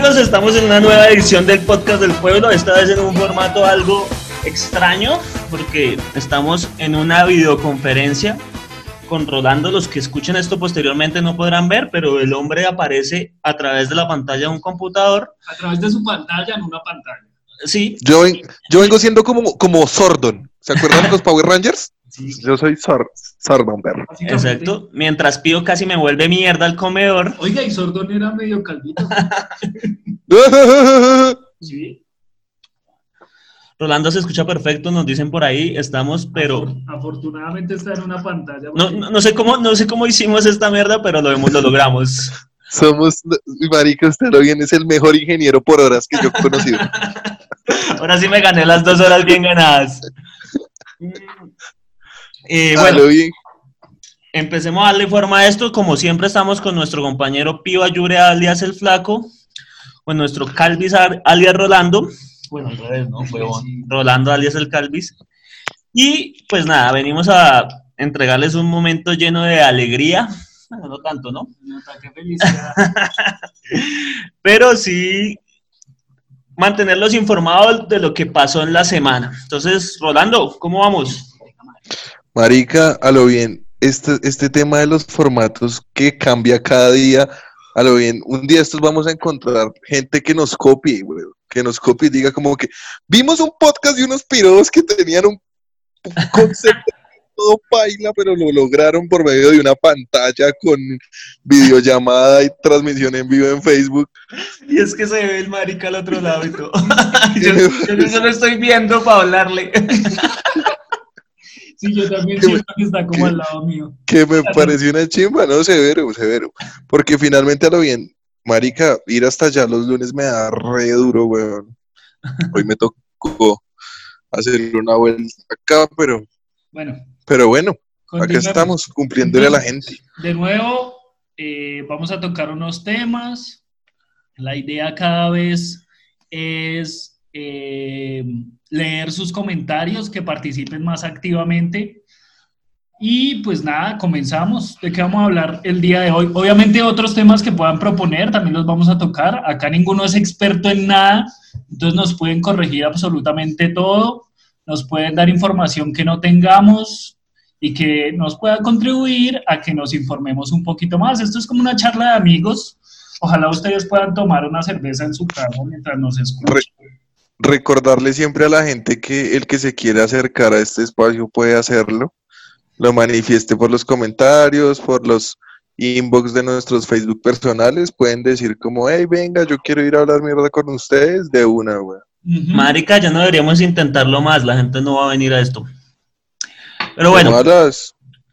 Amigos, estamos en una nueva edición del podcast del pueblo, esta vez en un formato algo extraño porque estamos en una videoconferencia con Rolando. Los que escuchen esto posteriormente no podrán ver, pero el hombre aparece a través de la pantalla de un computador. A través de su pantalla en una pantalla. Sí. Yo, yo vengo siendo como, como Sordon. ¿Se acuerdan de los Power Rangers? Yo soy Sor Sordon, perro. Exacto. Mientras Pío casi me vuelve mierda al comedor. Oiga, y Sordon era medio calvito. sí. Rolando se escucha perfecto, nos dicen por ahí, estamos, pero... Afortunadamente está en una pantalla. No, no, no sé cómo, no sé cómo hicimos esta mierda, pero lo, hemos, lo logramos. Somos, marica, usted lo bien, es el mejor ingeniero por horas que yo he conocido. Ahora sí me gané las dos horas bien ganadas. Eh, bueno, bien. empecemos a darle forma a esto. Como siempre estamos con nuestro compañero Pío Ayure alias El Flaco, con nuestro Calvis alias Rolando. Bueno, al revés, ¿no? Rolando alias El Calvis. Y pues nada, venimos a entregarles un momento lleno de alegría. Bueno, no tanto, ¿no? No, qué felicidad. Pero sí mantenerlos informados de lo que pasó en la semana. Entonces, Rolando, ¿cómo vamos? Marica, a lo bien, este, este tema de los formatos que cambia cada día, a lo bien, un día estos vamos a encontrar gente que nos copie, que nos copie y diga como que vimos un podcast de unos piros que tenían un, concepto todo paila, pero lo lograron por medio de una pantalla con videollamada y transmisión en vivo en Facebook. Y es que se ve el marica al otro lado y todo. yo, yo solo estoy viendo para hablarle. Sí, yo también siento que está como al lado mío. Que me pareció una chimba, ¿no? Severo, severo. Porque finalmente a lo bien, marica, ir hasta allá los lunes me da re duro, weón. Hoy me tocó hacer una vuelta acá, pero... Bueno. Pero bueno, acá estamos cumpliéndole a la gente. De nuevo, eh, vamos a tocar unos temas. La idea cada vez es eh, leer sus comentarios, que participen más activamente. Y pues nada, comenzamos. ¿De qué vamos a hablar el día de hoy? Obviamente otros temas que puedan proponer también los vamos a tocar. Acá ninguno es experto en nada, entonces nos pueden corregir absolutamente todo, nos pueden dar información que no tengamos y que nos pueda contribuir a que nos informemos un poquito más. Esto es como una charla de amigos. Ojalá ustedes puedan tomar una cerveza en su casa mientras nos escuchan recordarle siempre a la gente que el que se quiere acercar a este espacio puede hacerlo, lo manifieste por los comentarios, por los inbox de nuestros Facebook personales, pueden decir como, hey, venga, yo quiero ir a hablar mierda con ustedes de una, güey. Marica, ya no deberíamos intentarlo más, la gente no va a venir a esto. Pero bueno,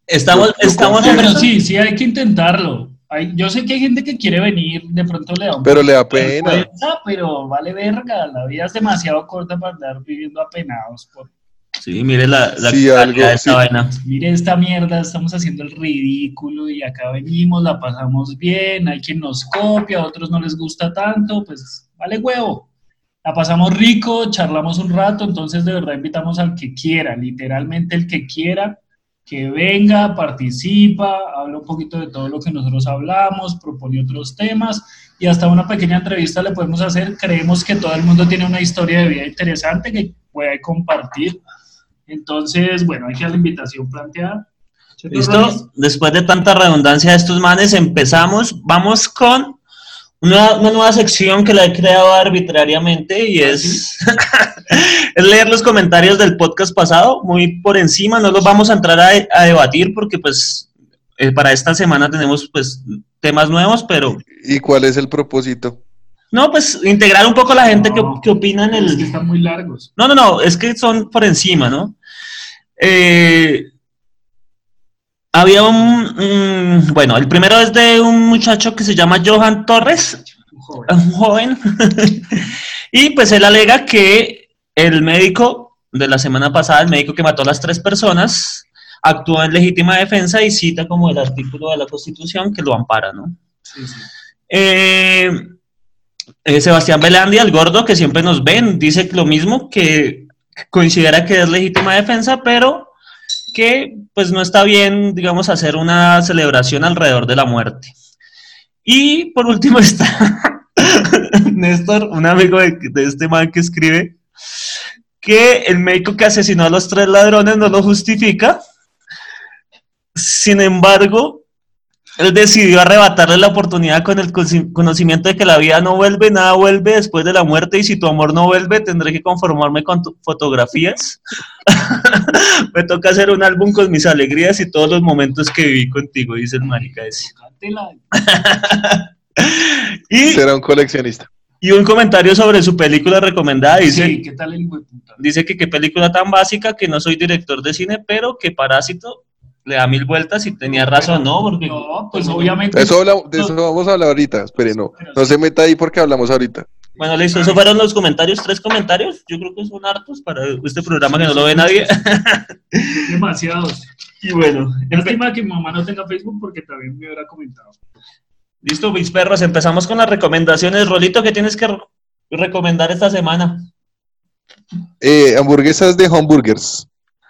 estamos, estamos, pero sí, sí hay que intentarlo yo sé que hay gente que quiere venir, de pronto le da un Pero le da pena. pero vale verga, la vida es demasiado corta para andar viviendo apenados. Por... Sí, mire la, la de esta vaina. Mire esta mierda, estamos haciendo el ridículo y acá venimos, la pasamos bien, hay quien nos copia, a otros no les gusta tanto, pues vale huevo. La pasamos rico, charlamos un rato, entonces de verdad invitamos al que quiera, literalmente el que quiera que venga, participa, habla un poquito de todo lo que nosotros hablamos, propone otros temas y hasta una pequeña entrevista le podemos hacer. Creemos que todo el mundo tiene una historia de vida interesante que puede compartir. Entonces, bueno, hay que la invitación planteada. Listo, después de tanta redundancia de estos manes, empezamos. Vamos con una, nueva sección que la he creado arbitrariamente y es, es leer los comentarios del podcast pasado, muy por encima, no los vamos a entrar a, debatir porque pues eh, para esta semana tenemos pues temas nuevos, pero... ¿Y cuál es el propósito? No, pues integrar un poco a la gente que, que, opina en el... Es que están muy largos. No, no, no, es que son por encima, ¿no? Eh, había un, bueno, el primero es de un muchacho que se llama Johan Torres, un joven, y pues él alega que el médico de la semana pasada, el médico que mató a las tres personas, actuó en legítima defensa y cita como el artículo de la Constitución que lo ampara, ¿no? Sí, sí. Eh, eh, Sebastián Belandi, el gordo que siempre nos ven, dice lo mismo, que considera que es legítima defensa, pero que pues no está bien, digamos, hacer una celebración alrededor de la muerte. Y por último está Néstor, un amigo de, de este man que escribe que el médico que asesinó a los tres ladrones no lo justifica. Sin embargo, él decidió arrebatarle la oportunidad con el conocimiento de que la vida no vuelve, nada vuelve después de la muerte y si tu amor no vuelve tendré que conformarme con tu- fotografías. Me toca hacer un álbum con mis alegrías y todos los momentos que viví contigo, dice el marica ese. Cátela. Y, Será un coleccionista. y un comentario sobre su película recomendada, dice... Sí, ¿qué tal el? Dice que qué película tan básica, que no soy director de cine, pero que Parásito le da mil vueltas y tenía razón, ¿no? Porque No, pues obviamente. De eso, habla- de eso vamos a hablar ahorita. Espere, no. No se meta ahí porque hablamos ahorita. Bueno, listo, esos fueron los comentarios, tres comentarios. Yo creo que son hartos para este programa que no lo ve nadie. Demasiados. y bueno, Lástima que mi mamá no tenga Facebook porque también me hubiera comentado. listo, mis perros, empezamos con las recomendaciones. Rolito, ¿qué tienes que re- recomendar esta semana? Eh, hamburguesas de hamburgers.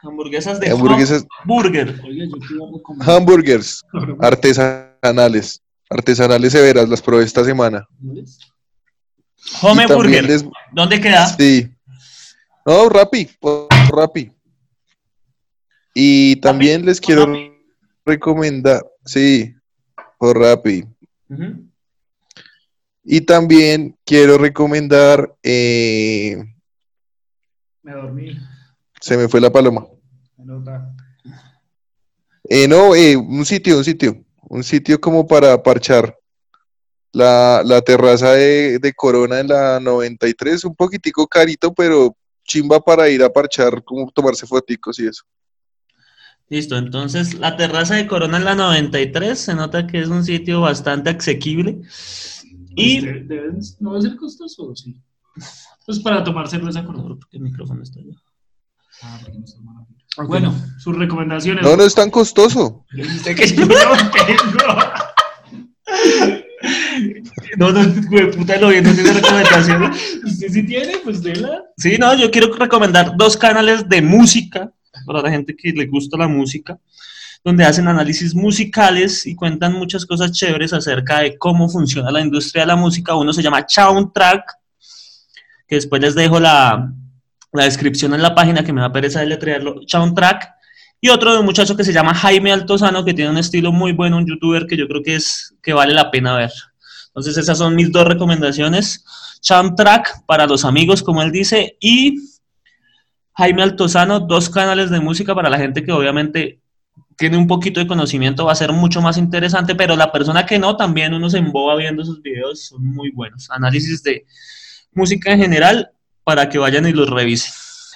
Hamburguesas de Hamburguesas, Burger. Oiga, yo te iba a recomendar. hamburgers artesanales. Artesanales severas, las probé esta semana. Home Burger. les- ¿Dónde queda? Sí. No, Rappi, Rappi. Y también les quiero Rappi. recomendar, sí, por Rappi. Y también quiero recomendar, eh, Me dormí. se me fue la paloma. Eh, no, eh, un sitio, un sitio, un sitio como para parchar. La, la terraza de, de Corona en la 93, un poquitico carito, pero chimba para ir a parchar, como tomarse foticos y eso. Listo, entonces la terraza de Corona en la 93 se nota que es un sitio bastante asequible. Y... Pues no debe ser costoso, sí. Pues para tomar cerveza con otro. ¿Por qué el micrófono está allá? Ah, porque no está mal. Bueno, sus recomendaciones. No, no es tan costoso. Dijiste que yo no tengo. No, no, güey, puta, lo bien, no tiene recomendaciones. Usted sí tiene, pues déla. Sí, no, yo quiero recomendar dos canales de música para la gente que le gusta la música, donde hacen análisis musicales y cuentan muchas cosas chéveres acerca de cómo funciona la industria de la música. Uno se llama Soundtrack, que después les dejo la, la descripción en la página que me da pereza deletrearlo, Soundtrack. Y otro de un muchacho que se llama Jaime Altozano, que tiene un estilo muy bueno, un youtuber que yo creo que es que vale la pena ver. Entonces esas son mis dos recomendaciones. Soundtrack para los amigos, como él dice, y Jaime Altozano, dos canales de música para la gente que obviamente tiene un poquito de conocimiento, va a ser mucho más interesante, pero la persona que no, también uno se emboba viendo sus videos, son muy buenos. Análisis de música en general para que vayan y los revisen.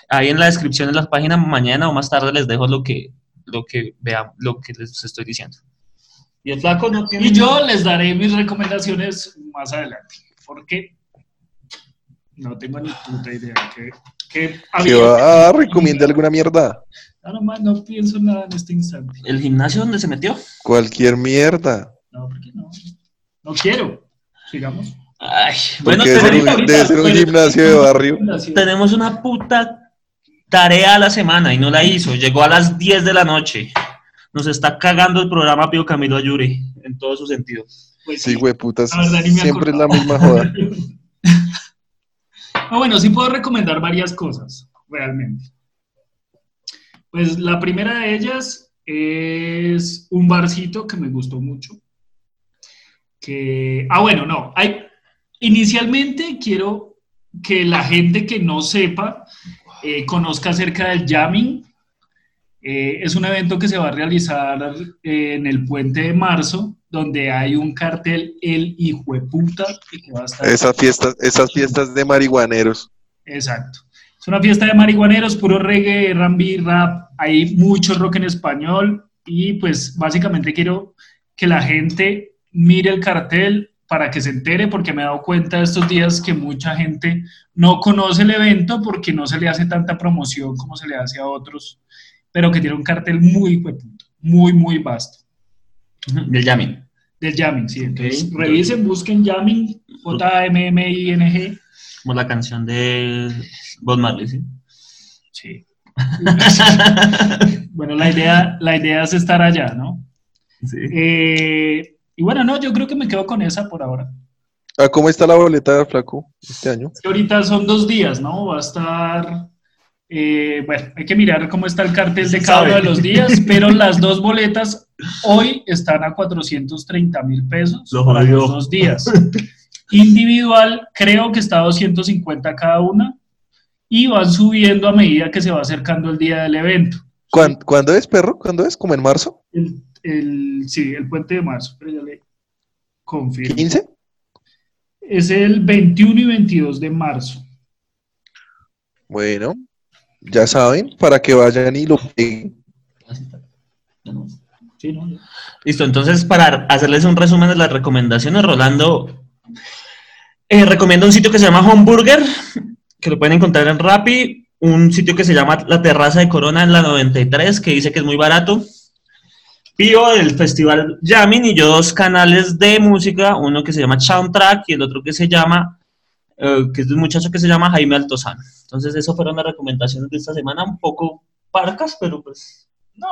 Ahí en la descripción de la página, mañana o más tarde les dejo lo que, lo que vean, lo que les estoy diciendo. Y el flaco no tiene... Y yo les daré mis recomendaciones más adelante. Porque no tengo ni puta idea. Que, que Que va a recomienda alguna mierda. No, nomás no pienso nada en este instante. ¿El gimnasio donde se metió? Cualquier mierda. No, porque no. No quiero. Sigamos. Ay, bueno, debe ser, tenemos, un, debe ser un gimnasio de barrio. tenemos una puta tarea a la semana y no la hizo. Llegó a las 10 de la noche. Nos está cagando el programa Pío Camilo Ayure en todos sus sentidos. Pues Sí, güey, putas. Siempre es la misma joda. No, bueno, sí puedo recomendar varias cosas, realmente. Pues la primera de ellas es un barcito que me gustó mucho. Que, ah, bueno, no. Hay, inicialmente quiero que la gente que no sepa eh, conozca acerca del jamming. Eh, es un evento que se va a realizar eh, en el puente de marzo, donde hay un cartel El Hijo de Puta. que va a estar- Esas fiestas, esas fiestas de marihuaneros. Exacto. Es una fiesta de marihuaneros, puro reggae, R&B, rap. Hay mucho rock en español y pues básicamente quiero que la gente mire el cartel para que se entere porque me he dado cuenta estos días que mucha gente no conoce el evento porque no se le hace tanta promoción como se le hace a otros, pero que tiene un cartel muy muy, muy vasto. Del Yamin. Del jamming, sí. Entonces, revisen, busquen jamming, J-M-M-I-N-G. Como la canción de Bob Marley, ¿sí? Sí. bueno, la idea, la idea es estar allá, ¿no? Sí. Eh, y bueno, no, yo creo que me quedo con esa por ahora. ¿A cómo está la boleta, Flaco, este año? ahorita son dos días, ¿no? Va a estar... eh, bueno, hay que mirar cómo está el cartel de cada uno de los días, pero las dos boletas hoy están a 430 mil pesos Lo para los dos días. Individual, creo que está a 250 cada una y van subiendo a medida que se va acercando el día del evento. ¿Cuán- ¿Cuándo es, perro? ¿Cuándo es? ¿Como en marzo? El, el- sí, el puente de marzo, pero ya le confirmo. ¿15? Es el 21 y 22 de marzo. Bueno, ya saben, para que vayan y lo peguen. Sí, ¿no? Listo, entonces para hacerles un resumen de las recomendaciones, Rolando eh, recomienda un sitio que se llama Homeburger, que lo pueden encontrar en Rappi, un sitio que se llama La Terraza de Corona en la 93, que dice que es muy barato. Pío del Festival Jamming y yo dos canales de música, uno que se llama Soundtrack y el otro que se llama, eh, que es de un muchacho que se llama Jaime Altozano. Entonces, eso fueron las recomendaciones de esta semana, un poco parcas, pero pues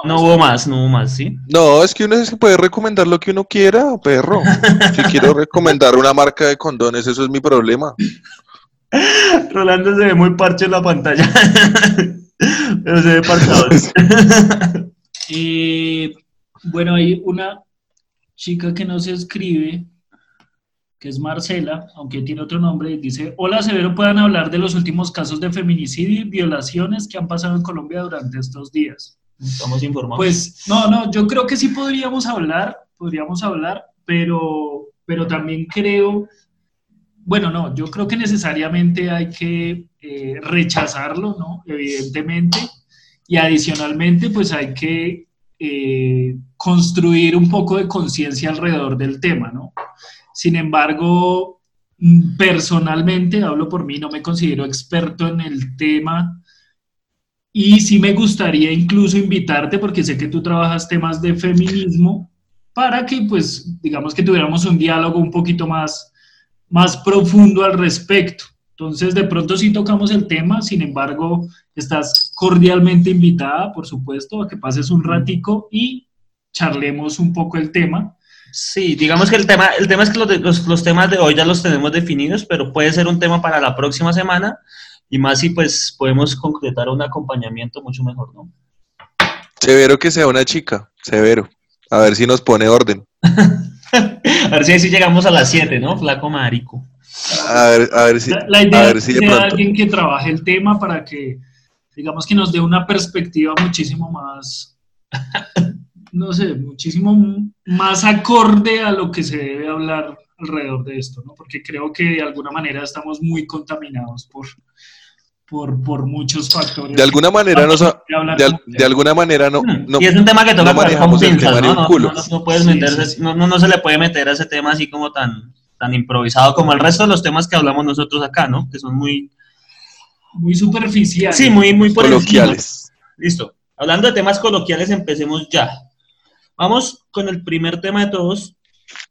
no hubo más, no hubo más, ¿sí? No, es que uno se puede recomendar lo que uno quiera, perro. Si quiero recomendar una marca de condones, eso es mi problema. Rolando se ve muy parche en la pantalla. Pero se ve parchado. Eh, bueno, hay una chica que nos escribe, que es Marcela, aunque tiene otro nombre, dice, hola Severo, puedan hablar de los últimos casos de feminicidio y violaciones que han pasado en Colombia durante estos días. Estamos informados. Pues no, no, yo creo que sí podríamos hablar, podríamos hablar, pero, pero también creo, bueno, no, yo creo que necesariamente hay que eh, rechazarlo, ¿no? Evidentemente, y adicionalmente, pues hay que eh, construir un poco de conciencia alrededor del tema, ¿no? Sin embargo, mm, personalmente, hablo por mí, no me considero experto en el tema y sí me gustaría incluso invitarte, porque sé que tú trabajas temas de feminismo, para que, pues, digamos que tuviéramos un diálogo un poquito más, más profundo al respecto. Entonces, de pronto sí tocamos el tema, sin embargo, estás cordialmente invitada, por supuesto, a que pases un ratico y charlemos un poco el tema. Sí, digamos que el tema, el tema es que los, de- los, los temas de hoy ya los tenemos definidos, pero puede ser un tema para la próxima semana y más si pues podemos concretar un acompañamiento mucho mejor, ¿no? Severo que sea una chica, severo. A ver si nos pone orden. A ver si así llegamos a las 7, ¿no? Flaco marico. A ver, a ver si, La, la a idea ver si de pronto. alguien que trabaje el tema para que, digamos, que nos dé una perspectiva muchísimo más, no sé, muchísimo más acorde a lo que se debe hablar alrededor de esto, ¿no? Porque creo que de alguna manera estamos muy contaminados por, por, por muchos factores. De alguna manera no De al- alguna manera no, Mm, no y es un tema que toca no con pinzas, ¿no? No, culo. no, no puedes Sí, meterse, sí, sí. No, no, se le puede meter a ese tema así como tan, tan improvisado como el resto de los temas que hablamos nosotros acá, ¿no? Que son muy, muy superficial. sí, muy, muy por encima. coloquiales. Listo. Hablando de temas coloquiales, empecemos ya. Vamos con el primer tema de todos,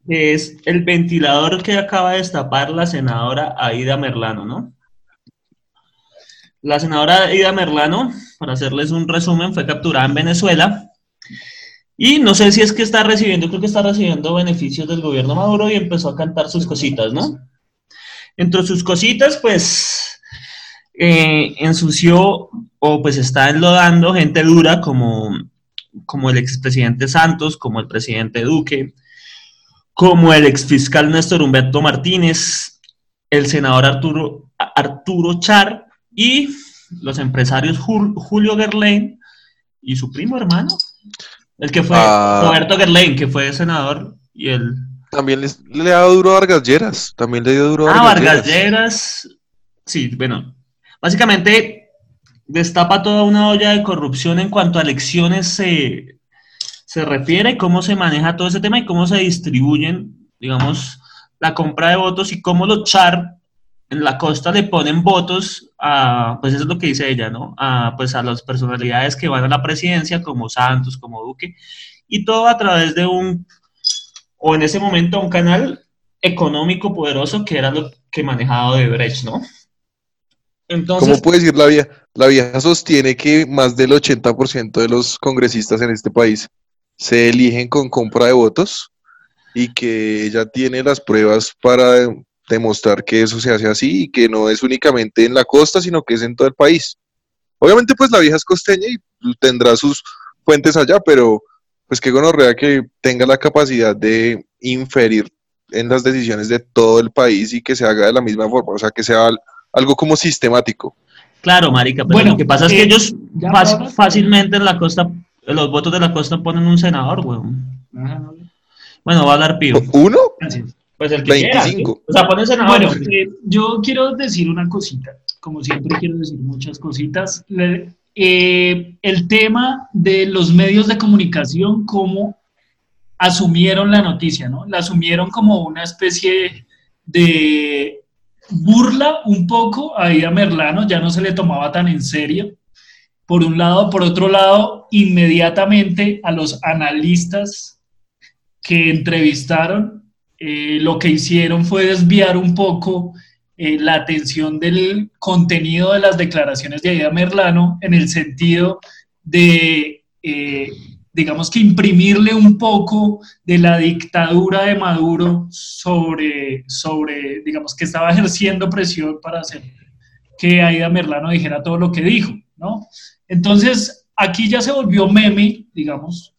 que es el ventilador que acaba de destapar la senadora Aida Merlano, ¿no? La senadora Aida Merlano, para hacerles un resumen, fue capturada en Venezuela y no sé si es que está recibiendo, creo que está recibiendo beneficios del gobierno Maduro y empezó a cantar sus cositas, ¿no? Entre sus cositas, pues eh, ensució o pues está enlodando gente dura como, como el expresidente Santos, como el presidente Duque, como el exfiscal Néstor Humberto Martínez, el senador Arturo, Arturo Char y los empresarios Jul- Julio Gerlain y su primo hermano, el que fue Ah. Roberto Gerlain, que fue senador y el... También les- le ha dado duro a Vargas Lleras. También le dio duro a Ah, Vargas Vargas Lleras. Lleras. Sí, bueno. Básicamente destapa toda una olla de corrupción en cuanto a elecciones se, se refiere, cómo se maneja todo ese tema y cómo se distribuyen, digamos, la compra de votos y cómo los char en la costa le ponen votos a, pues eso es lo que dice ella, ¿no? A, pues a las personalidades que van a la presidencia, como Santos, como Duque, y todo a través de un, o en ese momento un canal económico poderoso que era lo que manejaba Odebrecht, ¿no? Entonces, ¿Cómo puede decir la vieja? La vieja sostiene que más del 80% de los congresistas en este país se eligen con compra de votos y que ella tiene las pruebas para demostrar que eso se hace así y que no es únicamente en la costa, sino que es en todo el país. Obviamente, pues la vieja es costeña y tendrá sus fuentes allá, pero pues qué gonorrea que tenga la capacidad de inferir en las decisiones de todo el país y que se haga de la misma forma, o sea, que sea algo como sistemático. Claro, marica, pero Bueno, lo que pasa es que eh, ellos fácil- fácilmente en la costa, en los votos de la costa ponen un senador, weón. Bueno, va a dar pío. ¿Uno? Gracias. Pues el que quiera, 25. ¿sí? O sea, ponen senador. Bueno, eh, yo quiero decir una cosita, como siempre quiero decir muchas cositas. Le- eh, el tema de los medios de comunicación, cómo asumieron la noticia, ¿no? La asumieron como una especie de burla un poco a Ida Merlano, ya no se le tomaba tan en serio. Por un lado, por otro lado, inmediatamente a los analistas que entrevistaron eh, lo que hicieron fue desviar un poco eh, la atención del contenido de las declaraciones de Aida Merlano en el sentido de, eh, digamos que imprimirle un poco de la dictadura de Maduro sobre, sobre, digamos que estaba ejerciendo presión para hacer que Aida Merlano dijera todo lo que dijo, ¿no? Entonces, aquí ya se volvió meme, digamos,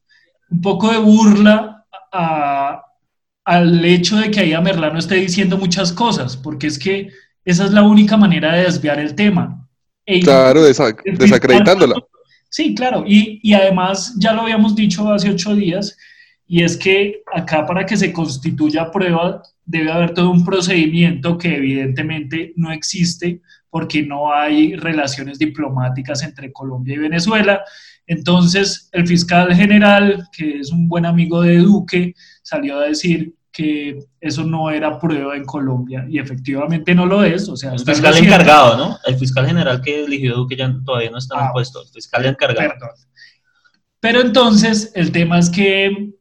un poco de burla a, al hecho de que Aida Merlano esté diciendo muchas cosas, porque es que esa es la única manera de desviar el tema. E- Claro, desa- desacreditándola. Sí, claro, y, y además ya lo habíamos dicho hace ocho días, y es que acá para que se constituya prueba debe haber todo un procedimiento que evidentemente no existe porque no hay relaciones diplomáticas entre Colombia y Venezuela. Entonces, el fiscal general, que es un buen amigo de Duque, salió a decir que eso no era prueba en Colombia y efectivamente no lo es. O sea, El fiscal encargado, ¿no? El fiscal general que eligió Duque ya todavía no está en Ah, el puesto. El fiscal encargado. Perdón. Pero entonces el tema es que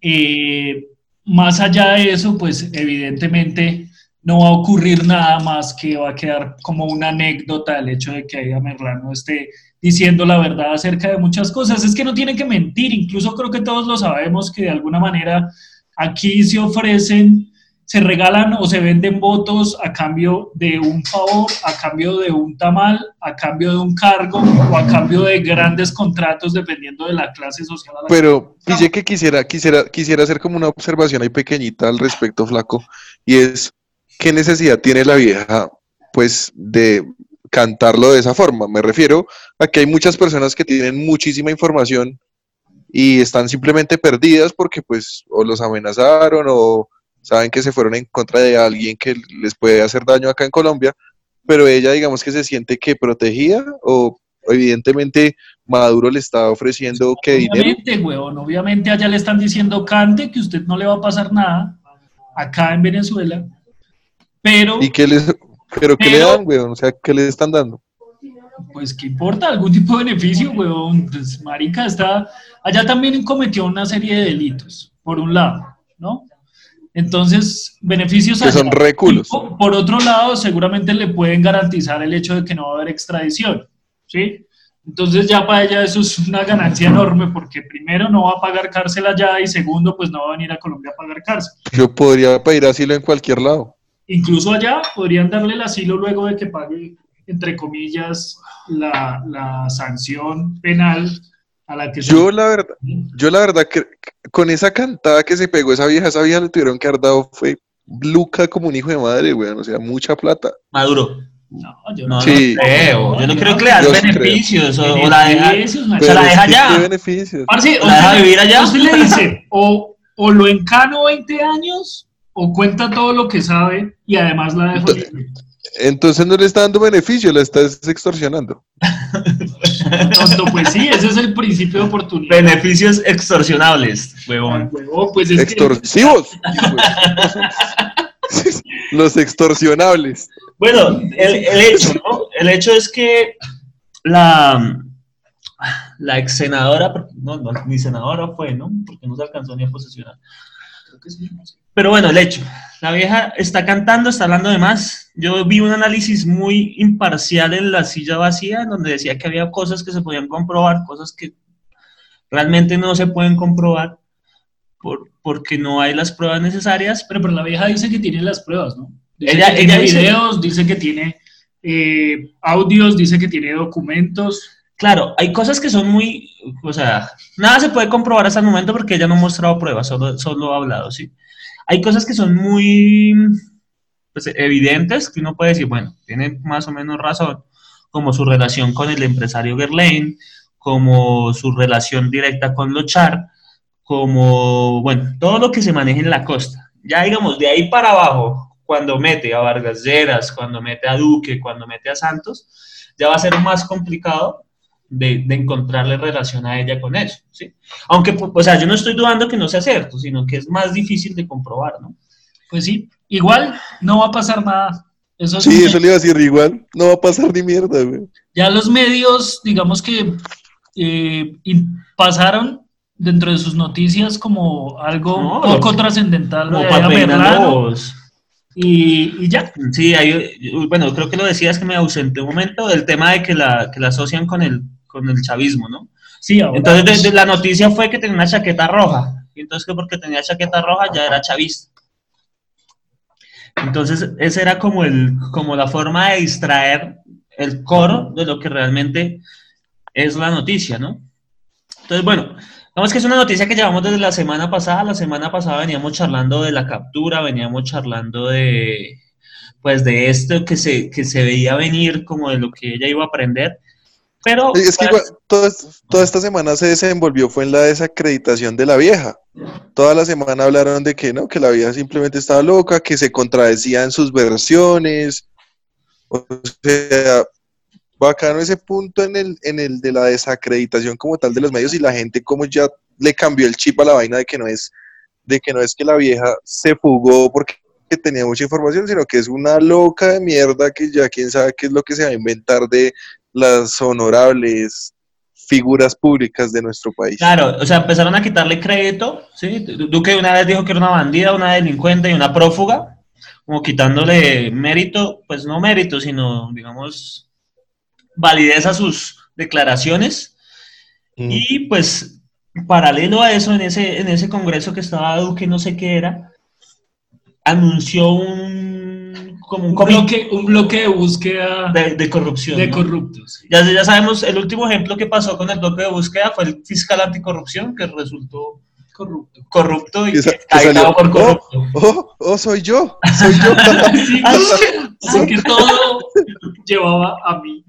eh, más allá de eso, pues evidentemente no va a ocurrir nada más que va a quedar como una anécdota el hecho de que Aida Merlano esté diciendo la verdad acerca de muchas cosas. Es que no tiene que mentir, incluso creo que todos lo sabemos que de alguna manera aquí se ofrecen, se regalan o se venden votos a cambio de un favor, a cambio de un tamal, a cambio de un cargo o a cambio de grandes contratos dependiendo de la clase social. a la que Pero pille que quisiera, quisiera, quisiera hacer como una observación ahí pequeñita al respecto, flaco, y es qué necesidad tiene la vieja, pues, de cantarlo de esa forma. Me refiero a que hay muchas personas que tienen muchísima información y están simplemente perdidas porque, pues, o los amenazaron o saben que se fueron en contra de alguien que les puede hacer daño acá en Colombia, pero ella, digamos que se siente que protegida o evidentemente Maduro le está ofreciendo que dinero. Obviamente, huevón, obviamente allá le están diciendo cante que usted no le va a pasar nada acá en Venezuela, pero ¿Y qué les, pero qué le dan, weón? O sea, ¿qué le están dando? Pues qué importa, algún tipo de beneficio, huevón, pues marica está, allá también cometió una serie de delitos, por un lado, ¿no? Entonces, beneficios Que son re culos. Y po- Por otro lado, seguramente le pueden garantizar el hecho de que no va a haber extradición, ¿sí? Entonces ya para ella eso es una ganancia enorme porque primero no va a pagar cárcel allá y segundo pues no va a venir a Colombia a pagar cárcel. Yo podría pedir asilo en cualquier lado. Incluso allá podrían darle el asilo luego de que pague, entre comillas, la, la sanción penal a la que se- Yo la verdad, yo la verdad que con esa cantada que se pegó esa vieja, esa vieja le tuvieron que haber dado fue Luca como un hijo de madre, weón. O sea, mucha plata. Maduro. No, yo No, Sí. no creo. Yo no creo que le das sí creo. beneficios o, o la deja. Beneficios, se la deja allá. ¿Qué beneficios? Parce, ¿La deja vivir allá? Usted le dice, o, o lo encano 20 años, o cuenta todo lo que sabe y además la dejo libre. Entonces no le está dando beneficio, la está extorsionando. Tonto, pues sí, ese es el principio de oportunidad. Beneficios extorsionables, huevón. huevón, pues es que- Extorsivos. Los extorsionables. Bueno, el, el hecho, ¿no? El hecho es que la, la ex senadora, no, no, ni senadora fue, ¿no? Porque no se alcanzó ni a posesionar. Creo que sí, no sé. Pero bueno, el hecho. La vieja está cantando, está hablando de más. Yo vi un análisis muy imparcial en la silla vacía, en donde decía que había cosas que se podían comprobar, cosas que realmente no se pueden comprobar por, porque no hay las pruebas necesarias. Pero, pero la vieja dice que tiene las pruebas, ¿no? Dice Ella- que ella tiene dice- videos, dice que tiene eh, audios, dice que tiene documentos. Claro, hay cosas que son muy, o sea, nada se puede comprobar hasta el momento porque ella no ha mostrado pruebas, solo, solo ha hablado, ¿sí? Hay cosas que son muy pues, evidentes que uno puede decir, bueno, tiene más o menos razón, como su relación con el empresario Gerlain, como su relación directa con Lochar, como, bueno, todo lo que se maneja en la costa. Ya digamos, de ahí para abajo, cuando mete a Vargas Lleras, cuando mete a Duque, cuando mete a Santos, ya va a ser más complicado de, de encontrarle relación a ella con eso, ¿sí? Aunque, o sea, yo no estoy dudando que no sea cierto, sino que es más difícil de comprobar, ¿no? Pues sí, igual no va a pasar nada. Eso es Sí, eso le iba a decir igual. No va a pasar ni mierda, güey. Ya los medios, digamos que eh, pasaron dentro de sus noticias como algo No, poco trascendental Como de y, y ya. Sí, hay, bueno, creo que lo decías que me ausenté un momento del tema de que la, que la asocian con el, con el chavismo, ¿no? Sí, ahora Entonces, la noticia fue que tenía una chaqueta roja. Y entonces, que porque tenía chaqueta roja ya era chavista. Entonces, esa era como, el, como la forma de distraer el coro de lo que realmente es la noticia, ¿no? Entonces, bueno, digamos que es una noticia que llevamos desde la semana pasada. La semana pasada veníamos charlando de la captura, veníamos charlando de, pues, de esto que se, que se veía venir, como de lo que ella iba a aprender. Pero, Es que igual, toda, toda esta semana se desenvolvió fue en la desacreditación de la vieja. Toda la semana hablaron de que no, que la vieja simplemente estaba loca, que se contradecía en sus versiones. O sea, bacano ese punto en el, en el de la desacreditación como tal de los medios y la gente como ya le cambió el chip a la vaina de que no es, de que no es que la vieja se fugó porque tenía mucha información, sino que es una loca de mierda que ya quién sabe qué es lo que se va a inventar de las honorables figuras públicas de nuestro país. Claro, o sea, empezaron a quitarle crédito, ¿sí? Duque una vez dijo que era una bandida, una delincuente y una prófuga, como quitándole mérito, pues no mérito, sino, digamos, validez a sus declaraciones. Mm. Y pues, paralelo a eso, en ese, en ese congreso que estaba Duque, no sé qué era, anunció un, como un un bloque, un bloque de búsqueda de, de corrupción. de ¿no? corruptos. Ya, ya sabemos, el último ejemplo que pasó con el bloque de búsqueda fue el fiscal anticorrupción, que resultó Corrupto. corrupto y Que por corrupto. Oh, oh, soy yo, soy yo. Sí, así que todo llevaba a mí.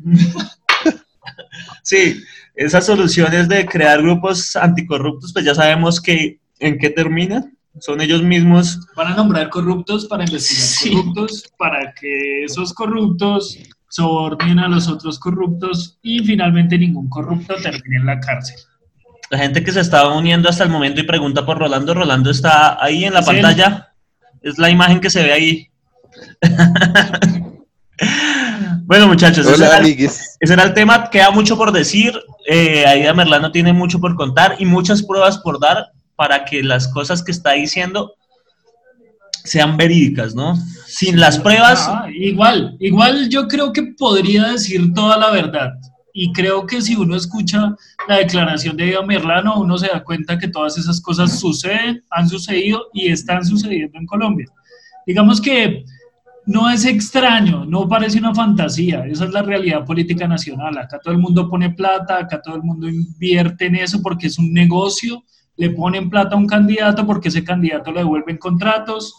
Sí, esas soluciones de crear grupos anticorruptos, pues ya sabemos que en qué terminan. Son ellos mismos. Van a nombrar corruptos para investigar Sí. corruptos, para que esos corruptos subordinen a los otros corruptos y finalmente ningún corrupto termine en la cárcel. La gente que se estaba uniendo hasta el momento y pregunta por Rolando. Rolando está ahí en la Es él. pantalla. Es la imagen que se ve ahí. bueno, muchachos, ese Hola, era, amigues. ese era el tema. Queda mucho por decir. Eh, Aida Merlano tiene mucho por contar y muchas pruebas por dar para que las cosas que está diciendo sean verídicas, ¿no? Sin las pruebas, Ah, igual, igual yo creo que podría decir toda la verdad. Y creo que si uno escucha la declaración de Ida Merlano, uno se da cuenta que todas esas cosas suceden, han sucedido y están sucediendo en Colombia. Digamos que no es extraño, no parece una fantasía, esa es la realidad política nacional. Acá todo el mundo pone plata, acá todo el mundo invierte en eso porque es un negocio, le ponen plata a un candidato porque ese candidato le devuelven contratos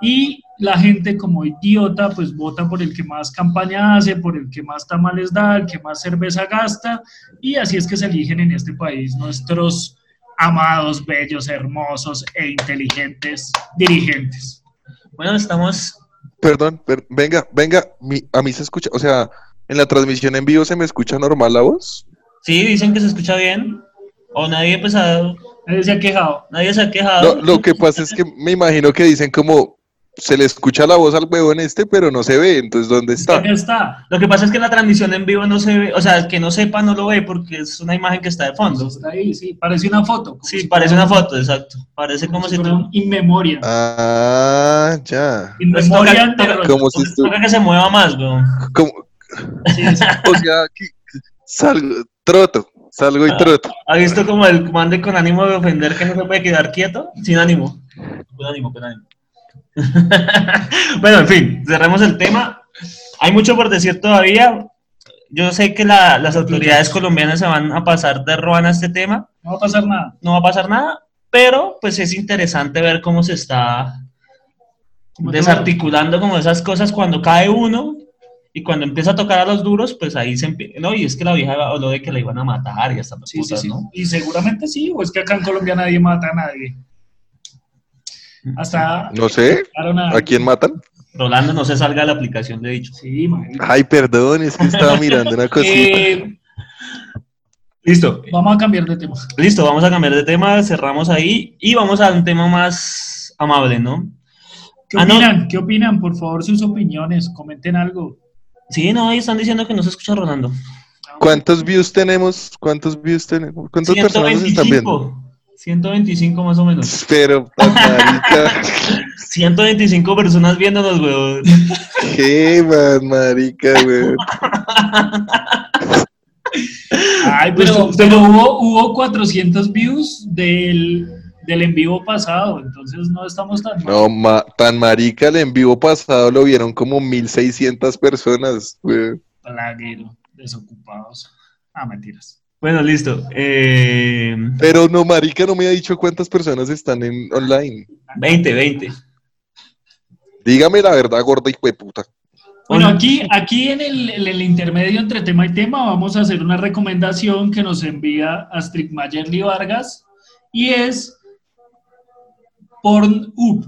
y la gente como idiota pues vota por el que más campaña hace, por el que más tamales da, el que más cerveza gasta y así es que se eligen en este país nuestros amados, bellos, hermosos e inteligentes dirigentes. bueno, estamos Perdón, per- venga, venga, mi- a mí se escucha, o sea, en la transmisión en vivo se me escucha normal la voz. Sí, dicen que se escucha bien. O nadie, pues, ha- Nadie se ha quejado. nadie se ha quejado. No, lo que pasa es que me imagino que dicen como se le escucha la voz al huevón este, pero no se ve, entonces ¿dónde está? Acá está. Lo que pasa es que la transmisión en vivo no se ve, o sea, el que no sepa no lo ve porque es una imagen que está de fondo. Está ahí, sí, parece una foto. Sí, si parece una foto, exacto. Parece como si fuera tú... un in memoria. Ah, ya. in Pues memoria Como si estu- Toca que se mueva más, weón. como, sí, sí. o sea, que salgo, troto, salgo y troto. ¿Ha visto como el comando con ánimo de ofender que no se puede quedar quieto? Sin ánimo. Con ánimo, con ánimo. bueno, en fin, cerremos el tema. Hay mucho por decir todavía. Yo sé que la- las autoridades colombianas se van a pasar de ruana a este tema. No va a pasar nada. No va a pasar nada, pero pues es interesante ver cómo se está ¿Cómo te desarticulando como esas cosas cuando cae uno y cuando empieza a tocar a los duros, pues ahí se empieza. No, y es que la vieja habló de que la iban a matar y hasta las Sí, sí, putas, sí. ¿no? Y seguramente sí, o es que acá en Colombia nadie mata a nadie. Hasta No sé, a... ¿a quién matan? Rolando, no se salga de la aplicación de dicho. Sí, marica. Ay, perdón, es que estaba mirando una cosita. Eh, listo, Vamos a cambiar de tema. listo, vamos a cambiar de tema, cerramos ahí y vamos a un tema más amable, ¿no? ¿Qué Ah, no. opinan? ¿Qué opinan? Por favor, sus opiniones. Comenten algo. Sí, no, ahí están diciendo que no se escucha Rolando. ¿Cuántos views tenemos? ¿Cuántos views tenemos? ¿Cuántas personas nos están viendo? 125 más o menos. Pero, tan marica, 125 personas viéndonos, weón. qué man, marica, güey. Ay, Pues pero, pero hubo, hubo 400 views del, del en vivo pasado, entonces no estamos tan mal. No, ma- tan marica, el en vivo pasado lo vieron como 1600 personas, güey. Plaguero, desocupados. Ah, mentiras. Bueno, listo. Eh, Pero no, marica, no me ha dicho cuántas personas están en online. 20, 20. Dígame la verdad, gorda y de puta. Bueno, aquí, aquí en, el, en el intermedio entre tema y tema vamos a hacer una recomendación que nos envía Astrid Mayerly Vargas y es Pornhub,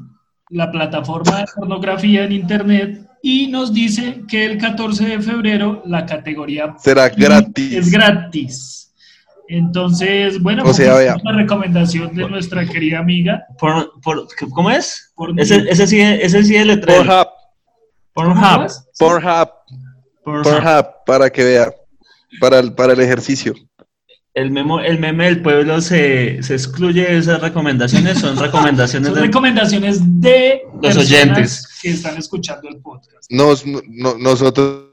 la plataforma de pornografía en internet y nos dice que el 14 de febrero la categoría Será gratis. es gratis. Entonces, bueno, O sea, vamos a vea. hacer una recomendación de nuestra querida amiga. Por, por- ¿Cómo es? Pornhub. Ese, ese sí, ese sí es el Pornhub. Pornhub, Pornhub. Pornhub, para que vea. Para el, para el ejercicio. El, memo, el meme del pueblo se, se excluye de esas recomendaciones. Son recomendaciones Son de... recomendaciones de Los oyentes. que están escuchando el podcast. Nos, no- no- nosotros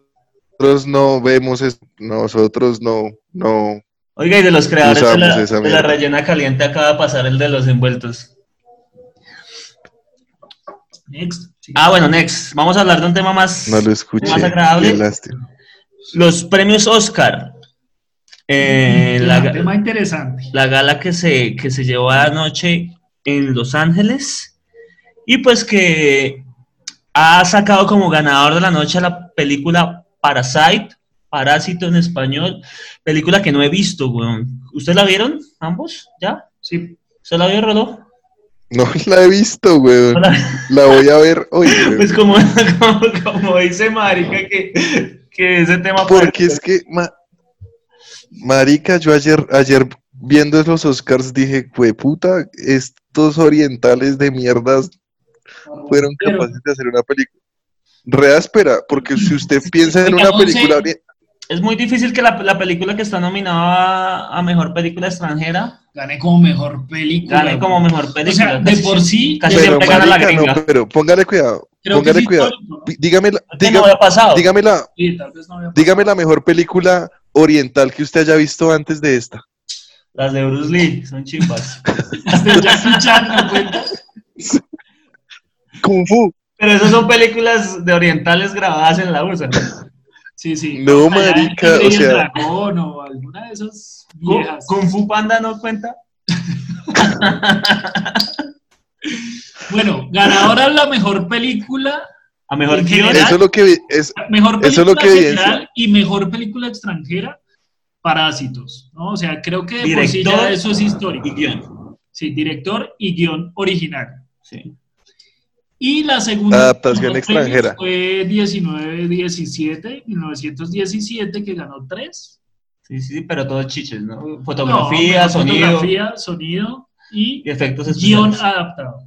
no vemos, es- nosotros no, no. Oiga, y de los creadores de la, de rellena caliente acaba de pasar el de los envueltos. Next. sí. Ah, bueno, next. Vamos a hablar de un tema más... No lo escuché. Más agradable. Qué lástima. Los premios Oscar. Eh, la, Un tema interesante. la gala que se, que se llevó anoche en Los Ángeles y pues que ha sacado como ganador de la noche la película Parasite, Parásito en español, película que no he visto, weón. ¿Ustedes la vieron ambos? ¿Ya? Sí. ¿Usted la vio, Rolo? No la he visto, güey. La- La voy a ver hoy. güey. Pues como, como, como dice Marica que, que ese tema... Porque es que, ma- marica, yo ayer, ayer viendo los Oscars dije, güey, puta, estos orientales de mierdas fueron Pero- capaces de hacer una película. Reáspera, porque si usted piensa en una película Es muy difícil que la, la película que está nominada a Mejor Película Extranjera Gané como mejor película. gane como Mejor O Película. sea, de por sí, casi Pero, siempre gana la gringa. no, pero póngale cuidado, creo póngale cuidado. Dígame la, no dígame la, Sí, no dígame la mejor película oriental que usted haya visto antes de esta. Las de Bruce Lee son chimpas. Las de Jackie Chan, ¿no cuenta? Kung Fu. Pero esas son películas de orientales grabadas en la USA. Sí, sí. No, marica, o el sea- dragón o alguna de esas viejas. Kung Fu Panda no cuenta. Bueno, ganadora la mejor película, A mejor general, Eso es lo que es, mejor Eso es lo película que general y mejor película extranjera, Parásitos, ¿no? O sea, creo que de por sí ya eso es histórico. y guion. Sí, director y guion original. Sí. Y la segunda Adaptación extranjera. fue 1917, 1917, que ganó tres. Sí, sí, pero todos chiches, ¿no? Fotografía, No, sonido Fotografía, sonido y y efectos guion adaptado.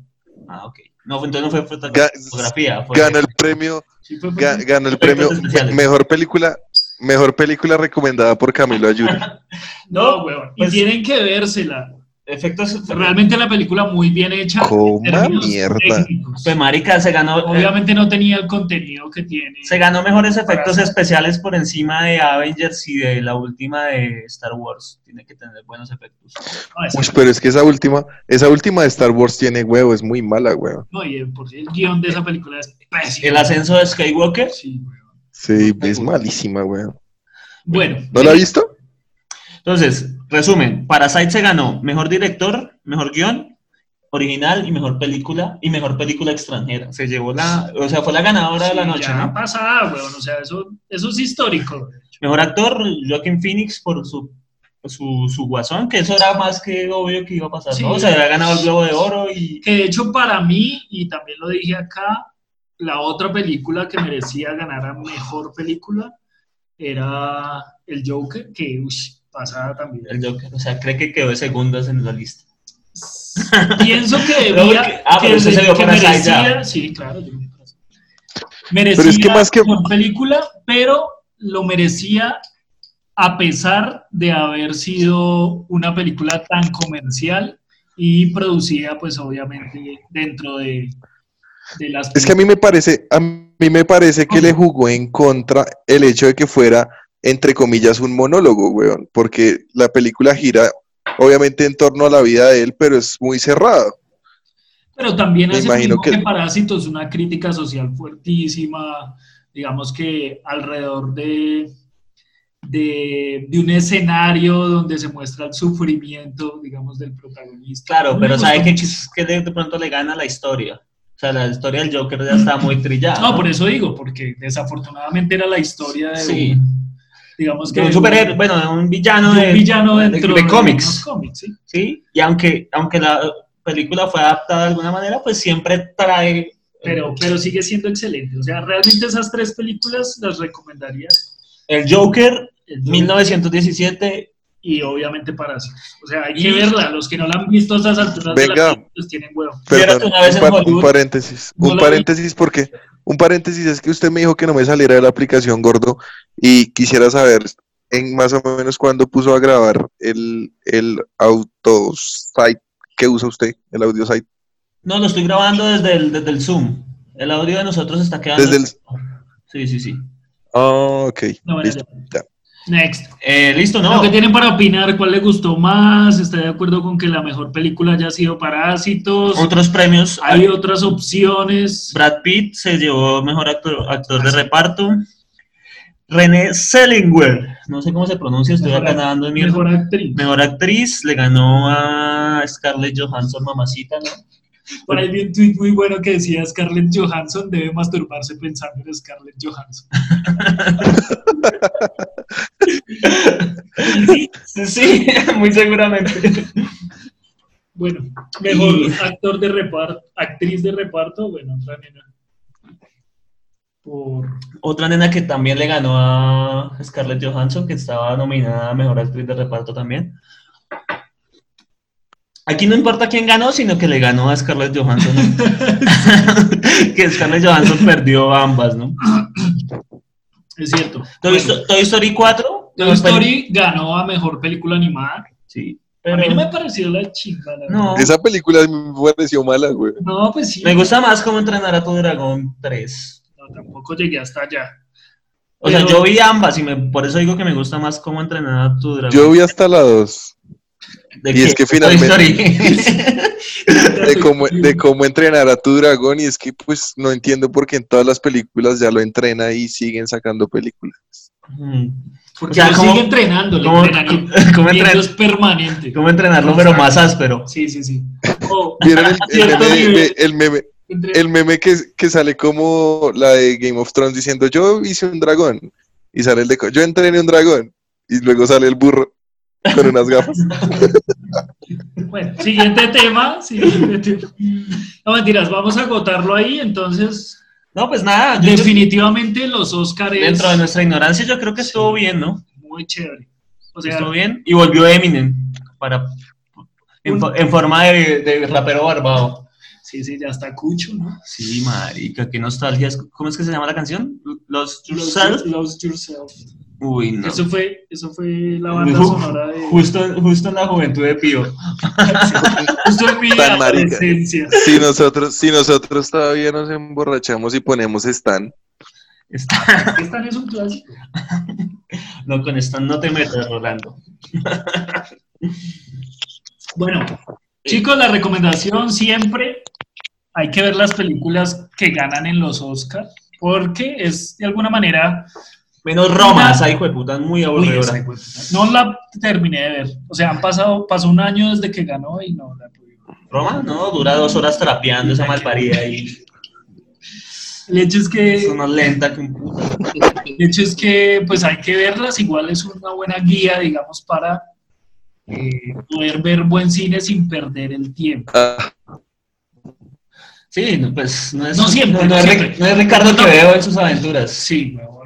Ah, ok. No, entonces no fue Ga- fotografía. Fue ganó el premio, ganó el premio me- mejor película, mejor película recomendada por Camilo Ayuri. No, weón. pues- y tienen que vérsela. efectos... Realmente la película muy bien hecha. Coma mierda. técnicos. Pues marica, se ganó... eh, Obviamente no tenía el contenido que tiene. Se ganó mejores efectos especiales por encima de Avengers y de la última de Star Wars. Tiene que tener buenos efectos. No, es- Uy, pero es que esa última, esa última de Star Wars tiene huevo, es muy mala, weón. no, y por sí el guion de esa película es pésimo. El ascenso de Skywalker. Sí, es malísima, weón. Bueno, ¿No la has visto? Entonces, resumen, Parasite se ganó mejor director, mejor guion original y mejor película y mejor película extranjera. Se llevó la, o sea, fue la ganadora de la noche, ya ¿no? pasada, weón. O sea, eso, eso es histórico. Mejor actor, Joaquin Phoenix por su, su, su guasón, que eso era más que obvio que iba a pasar, Sí. ¿no? O sea, había ganado el Globo de Oro y Que de hecho, para mí, y también lo dije acá, la otra película que merecía ganar a mejor película era El Joker, que uy, pasada también. el Joker, o sea, cree que quedó de segundas en la lista. Pienso que debía, porque- ah, pero que, usted se vio que Parasite merecía, ya. sí, claro, yo Parasite. merecía Pero es que más que- mejor película, pero lo merecía a pesar de haber sido una película tan comercial y producida, pues obviamente dentro de, de las Es que a mí me parece, a mí me parece que le jugó en contra el hecho de que fuera, entre comillas, un monólogo, weón, porque la película gira, obviamente, en torno a la vida de él, pero es muy cerrado. Pero también Me hace imagino que... que- Parásitos una crítica social fuertísima, digamos que alrededor de, de, de un escenario donde se muestra el sufrimiento, digamos, del protagonista. Claro, pero ¿sabe que de, de pronto le gana la historia? O sea, la historia del Joker ya está muy trillada. No, por eso digo, porque desafortunadamente era la historia de Sí. un, digamos que De un superhéroe, bueno, de un villano de un villano de- dentro de de cómics. ¿sí? Sí, y aunque, aunque la película fue adaptada de alguna manera, pues siempre trae... Pero, pero sigue siendo excelente. O sea, realmente esas tres películas las recomendaría. El Joker, El Joker 1917, y obviamente Parásitos. O sea, hay Y- que verla. Los que no la han visto a estas alturas de la Venga. vida, pues tienen huevo. Perdón, una vez un, en par- un paréntesis, No un paréntesis porque, un paréntesis es que usted me dijo que no me saliera de la aplicación gordo y quisiera saber en más o menos cuándo puso a grabar el, el auto site que usa usted, el audio site. no, lo estoy grabando desde el, desde el Zoom. El audio de nosotros está quedando... Desde el- Sí, sí, sí. Ah, ok, No, bueno, listo. ya. Next. Eh, Listo, Lo ¿no? que tienen para opinar, ¿cuál le gustó más? ¿Está de acuerdo con que la mejor película haya sido Parásitos? Otros premios. ¿Hay otras opciones? Brad Pitt se llevó mejor actor, actor de reparto. René Zellweger, no sé cómo se pronuncia, estoy Mejor acá act- nadando en mierda. Mejor actriz. Mejor actriz, le ganó a Scarlett Johansson, mamacita, ¿no? Por ahí vi un tweet muy bueno que decía Scarlett Johansson debe masturbarse pensando en Scarlett Johansson. Sí, muy seguramente. Bueno, mejor Y- actor de reparto, actriz de reparto, bueno, otra nena. Por Otra nena que también le ganó a Scarlett Johansson, que estaba nominada a Mejor Actriz de Reparto también. Aquí no importa quién ganó, sino que le ganó a Scarlett Johansson. ¿no? que Scarlett Johansson perdió ambas, ¿no? es cierto. Toy, Bueno, Toy Story 4. Toy Story ganó a mejor película animada. Sí, A mí pero no me pareció la chimba, la No. verdad. Esa película me pareció mala, güey. No, pues sí. me gusta más cómo entrenar a tu dragón 3. No, tampoco llegué hasta allá. O sea, Pero- yo vi ambas y me, por eso digo que me gusta más cómo entrenar a tu dragón. Yo vi hasta la 2, ¿De y qué? es que ¿De Toy finalmente- Story? de cómo, de cómo entrenar a tu dragón, y es que pues no entiendo por qué en todas las películas ya lo entrena y siguen sacando películas. Porque O sea, lo ¿cómo- sigue entrenando, el cómo- entrenamiento cómo entren- es permanente. ¿Cómo entrenarlo, pero más áspero? Sí, sí, sí. O- ¿Vieron el, el meme, de- el meme, el meme que, que sale como la de Game of Thrones diciendo yo hice un dragón? Y sale el de yo entrené un dragón. Y luego sale el burro con unas gafas. Bueno, siguiente tema. siguiente tema. No mentiras, vamos a agotarlo ahí. Entonces, No, pues nada, definitivamente los Oscars dentro de nuestra ignorancia yo creo que estuvo bien, ¿no? muy chévere. O sea, Estuvo bien. Y volvió Eminem para en, Un- fo- en forma de, de rapero barbado. sí, sí, ya está Cucho, ¿no? Sí, marica, qué nostalgia. ¿Cómo es que se llama la canción? Los Yourself. Lose Yourself. Uy, no. Eso fue, eso fue la banda sonora de... Justo, justo en la juventud de Pío. Justo en mi Tan marica. Si nosotros, si nosotros todavía nos emborrachamos y ponemos Stan, Está- Esta es un clásico. No, con esto no te metas, Rolando. Bueno, chicos, la recomendación siempre hay que ver las películas que ganan en los Oscars porque es de alguna manera Menos Roma, esa hijo de puta es muy aburridora. no la terminé de ver. O sea, han pasado, pasó un año desde que ganó y no la pude ver. Roma, no, dura dos horas trapeando esa malparida y El hecho es que, es una lenta que un puta. el hecho es que pues hay que verlas, igual es una buena guía, digamos, para eh, poder ver buen cine sin perder el tiempo. Sí, no, pues no es, No siempre, no, no es, siempre. No es Ricardo que veo en sus aventuras. Sí, huevón.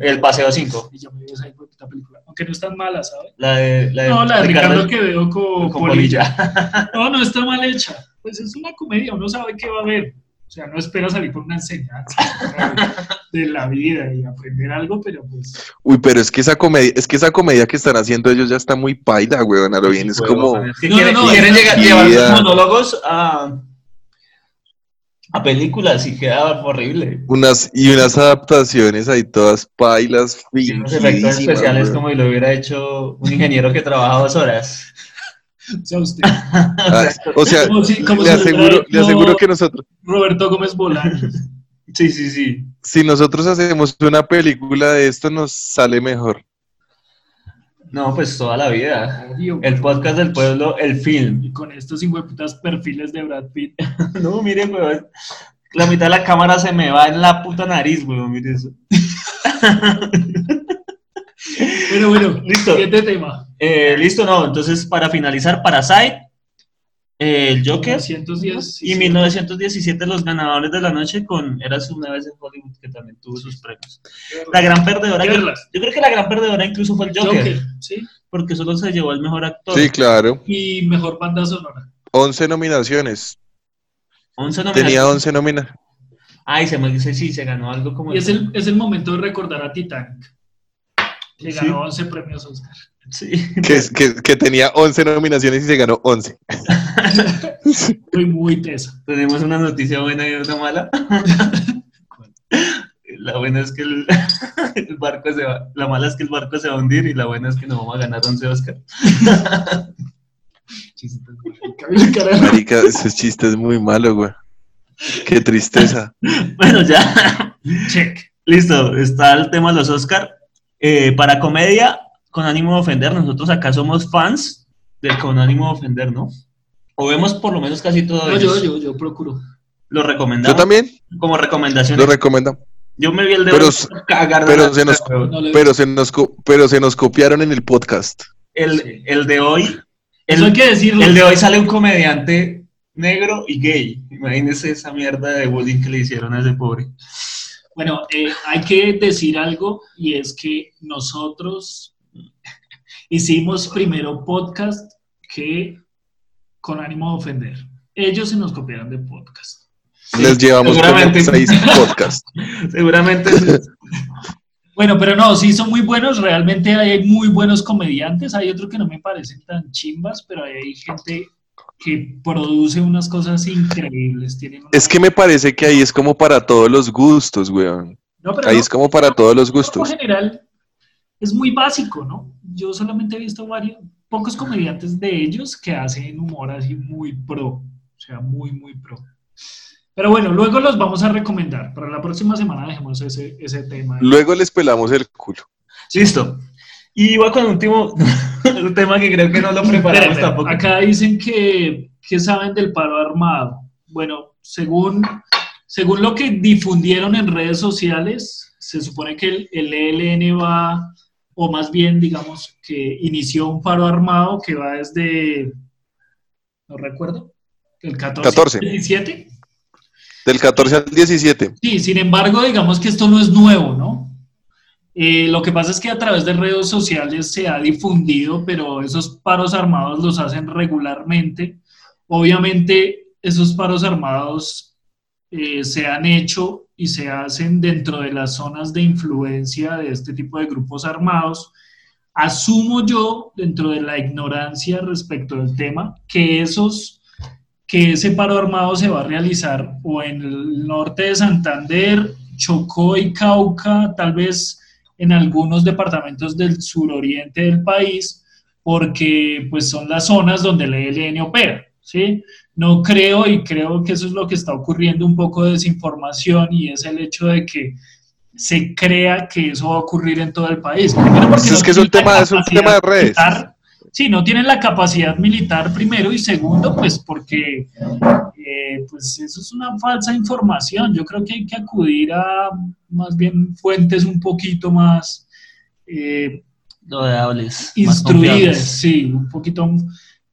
El Paseo 5. Y yo me vi esa puta película. Aunque no es tan mala, ¿sabes? La de, la de No, la de Ricardo que veo con, con Polilla. Polilla. No, no está mal hecha. Pues es una comedia, uno sabe qué va a ver. O sea, no espera salir por una enseñanza de la vida y aprender algo, pero pues. uy, pero es que esa comedia, es que esa comedia que están haciendo ellos ya está muy paila, weón, a lo bien, es como, Es que No, quieren, no, no, quieren llegar, llevar sus monólogos a, a películas y queda horrible. unas, y unas adaptaciones ahí todas pailas, Y unos efectos especiales como si lo hubiera hecho un ingeniero que trabaja dos horas. O sea, usted. Ah, o sea, Como si- como le aseguro, le aseguro que nosotros, Roberto Gómez Bolaños. Sí, sí, sí. si nosotros hacemos una película de esto, nos sale mejor. No, pues toda la vida. Obvio. El podcast del pueblo, el film. Y con estos putas perfiles de Brad Pitt. No, mire, weón. La mitad de la cámara se me va en la puta nariz, weón. Mire eso. Bueno, bueno, Listo. siguiente tema. Eh, listo, no. Entonces, para finalizar, Parasite, el Joker 210. y 1917 los ganadores de la noche con Eras una vez en Hollywood, que también tuvo sus premios. La gran perdedora, yo, creo que la gran perdedora incluso fue el Joker, Joker, sí. porque solo se llevó el mejor actor. Sí, claro. Y mejor banda sonora. 11 nominaciones. 11 Tenía nominaciones. 11 nominaciones. Ay, se me dice, sí, se ganó algo como... Y es el, es el momento de recordar a Titanic. Que Sí. ganó 11 premios Oscar. Sí. Que, que, que tenía 11 nominaciones y se ganó 11. Fue muy tesa. Tenemos una noticia buena y una mala. La buena es que el, el barco se va, la mala es que el barco se va a hundir y la buena es que no vamos a ganar 11 Oscar. Marica, ese chiste es muy malo, güey. Qué tristeza. Bueno, ya. Check. Listo, está el tema de los Oscar. Eh, para comedia, con ánimo de ofender, nosotros acá somos fans del con ánimo de ofender, ¿no? O vemos por lo menos casi todo No, ellos. yo, yo, yo procuro. Lo Yo recomendamos también como recomendación. lo recomiendo. Yo me vi el de Pero pero se nos- Pero se nos, pero se nos copiaron en el podcast. el, el de hoy. Eso hay El, que decirlo. el de hoy sale un comediante negro y gay. Imagínense esa mierda de bullying que le hicieron a ese pobre. Bueno, eh, hay que decir algo y es que nosotros hicimos primero podcast que con ánimo de ofender. Ellos se nos copiaron de podcast. Les llevamos seguramente. seis podcasts. Seguramente. Bueno, pero no, sí son muy buenos, realmente hay muy buenos comediantes, hay otros que no me parecen tan chimbas, pero hay gente que produce unas cosas increíbles. Tienen una- Es que me parece que ahí es como para todos los gustos, weón. No, pero Ahí no, es como para todos los gustos. general es muy básico, ¿no? Yo solamente he visto varios, pocos comediantes de ellos que hacen humor así muy pro, o sea, muy, muy pro. Pero bueno, luego los vamos a recomendar. Para la próxima semana dejemos ese, ese tema. Luego les pelamos el culo. Listo. Y va con un último un tema que creo que no lo preparamos Espérate, tampoco. acá dicen que, que saben del paro armado. Bueno, según, según lo que difundieron en redes sociales, se supone que el, el ELN va, o más bien, digamos, que inició un paro armado que va desde, no recuerdo, el 14, 14. 17. Del 14 al 17. Sí, sin embargo, digamos que esto no es nuevo, ¿no? Eh, lo que pasa es que a través de redes sociales se ha difundido, pero esos paros armados los hacen regularmente. Obviamente, esos paros armados eh, se han hecho y se hacen dentro de las zonas de influencia de este tipo de grupos armados, asumo yo, dentro de la ignorancia respecto del tema, que esos que ese paro armado se va a realizar o en el norte de Santander, Chocó y Cauca, tal vez en algunos departamentos del suroriente del país, porque pues son las zonas donde el ELN opera, ¿sí? No creo y creo que eso es lo que está ocurriendo un poco de desinformación y es el hecho de que se crea que eso va a ocurrir en todo el país. es que es un tema, es un tema de redes. Sí, no tienen la capacidad militar primero y segundo, pues porque eh, pues eso es una falsa información. Yo creo que hay que acudir a más bien fuentes un poquito más eh, instruidas, sí, un poquito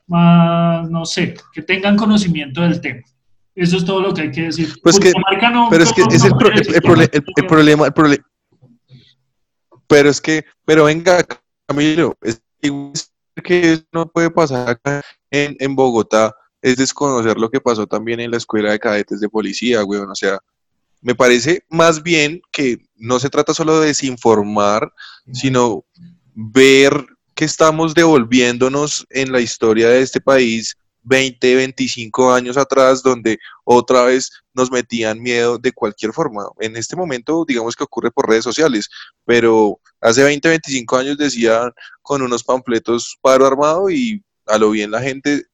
más, no sé, que tengan conocimiento del tema. Eso es todo lo que hay que decir. Pues que, pero es que es el, problema, el problema, pero es que, pero venga, Camilo, es que no puede pasar acá en, en, Bogotá es desconocer lo que pasó también en la escuela de cadetes de policía, weón. O sea, me parece más bien que no se trata solo de desinformar, sino ver que estamos devolviéndonos en la historia de este país 20, 25 años atrás, donde otra vez nos metían miedo de cualquier forma. En este momento, digamos que ocurre por redes sociales, pero hace 20, 25 años decían con unos panfletos paro armado y a lo bien la gente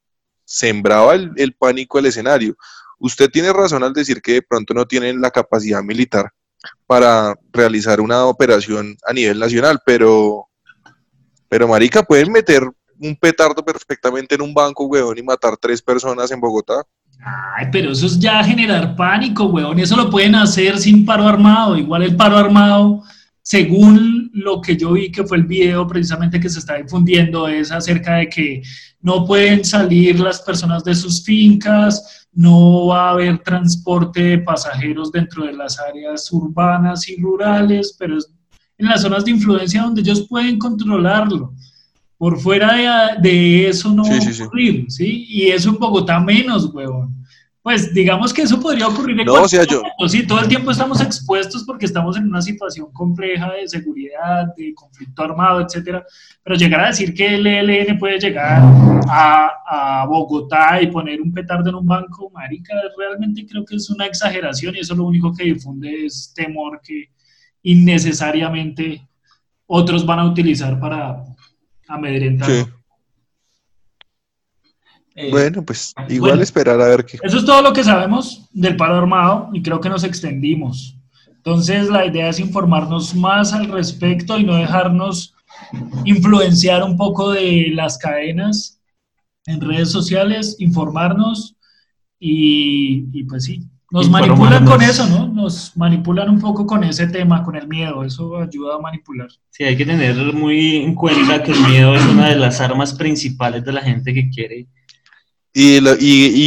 sembraba el, el pánico al escenario. Usted tiene razón al decir que de pronto no tienen la capacidad militar para realizar una operación a nivel nacional, pero, pero marica, pueden meter un petardo perfectamente en un banco, weón, y matar tres personas en Bogotá. Ay, pero eso es ya generar pánico, weón, eso lo pueden hacer sin paro armado. Igual el paro armado, según lo que yo vi que fue el video precisamente que se está difundiendo, es acerca de que no pueden salir las personas de sus fincas, no va a haber transporte de pasajeros dentro de las áreas urbanas y rurales, pero es en las zonas de influencia donde ellos pueden controlarlo. Por fuera de, eso no va a ocurrir, sí, Y eso en Bogotá menos, huevón. Pues digamos que eso podría ocurrir en no, o sea, yo... sí, todo el tiempo estamos expuestos porque estamos en una situación compleja de seguridad, de conflicto armado, etcétera, pero llegar a decir que el ELN puede llegar a, a, Bogotá y poner un petardo en un banco, marica, realmente creo que es una exageración y eso lo único que difunde es temor que innecesariamente otros van a utilizar para, amedrentado. Eh, bueno, pues igual esperar a ver qué. Eso es todo lo que sabemos del paro armado y creo que nos extendimos. Entonces la idea es informarnos más al respecto y no dejarnos influenciar un poco de las cadenas en redes sociales, informarnos y, y pues sí, nos manipulan con eso, ¿no? Nos manipulan un poco con ese tema, con el miedo. Eso ayuda a manipular. Sí, hay que tener muy en cuenta que el miedo es una de las armas principales de la gente que quiere y,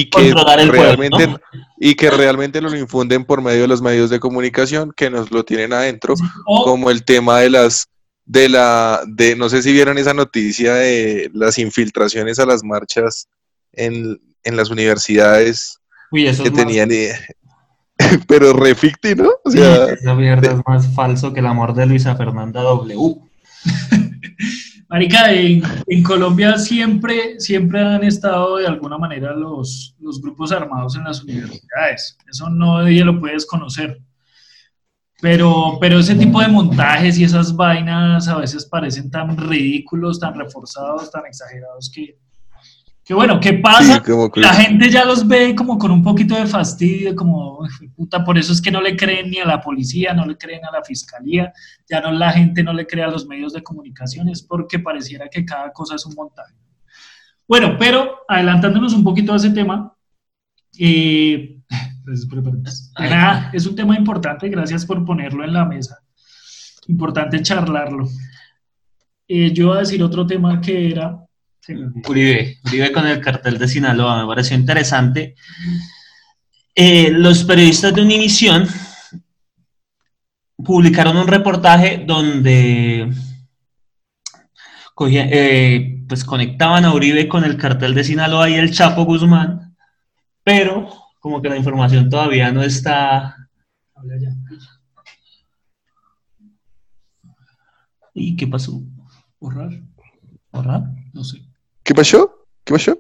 y, que realmente y que realmente lo infunden por medio de los medios de comunicación que nos lo tienen adentro, como el tema de las de la de no sé si vieron esa noticia de las infiltraciones a las marchas en, en las universidades que tenían pero reficti, ¿no? O sea, esa mierda es más falso que el amor de Luisa Fernanda W. Marica, en, en, Colombia siempre, siempre han estado de alguna manera los, los grupos armados en las universidades. Eso no nadie lo puede desconocer. Pero, pero ese tipo de montajes y esas vainas a veces parecen tan ridículos, tan reforzados, tan exagerados que, que bueno, ¿qué pasa? La gente ya los ve como con un poquito de fastidio, como, puta, por eso es que no le creen ni a la policía, no le creen a la fiscalía, ya no la gente no le cree a los medios de comunicación, es porque pareciera que cada cosa es un montaje. Bueno, pero adelantándonos un poquito a ese tema, eh, es un tema importante, gracias por ponerlo en la mesa. Importante charlarlo. Eh, yo voy a decir otro tema que era Uribe, Uribe con el cartel de Sinaloa, me pareció interesante. Eh, los periodistas de Univisión publicaron un reportaje donde eh, pues conectaban a Uribe con el cartel de Sinaloa y el Chapo Guzmán, pero como que la información todavía no está. ¿Y qué pasó? ¿Borrar? ¿Borrar? No sé. ¿Qué pasó? ¿Qué pasó?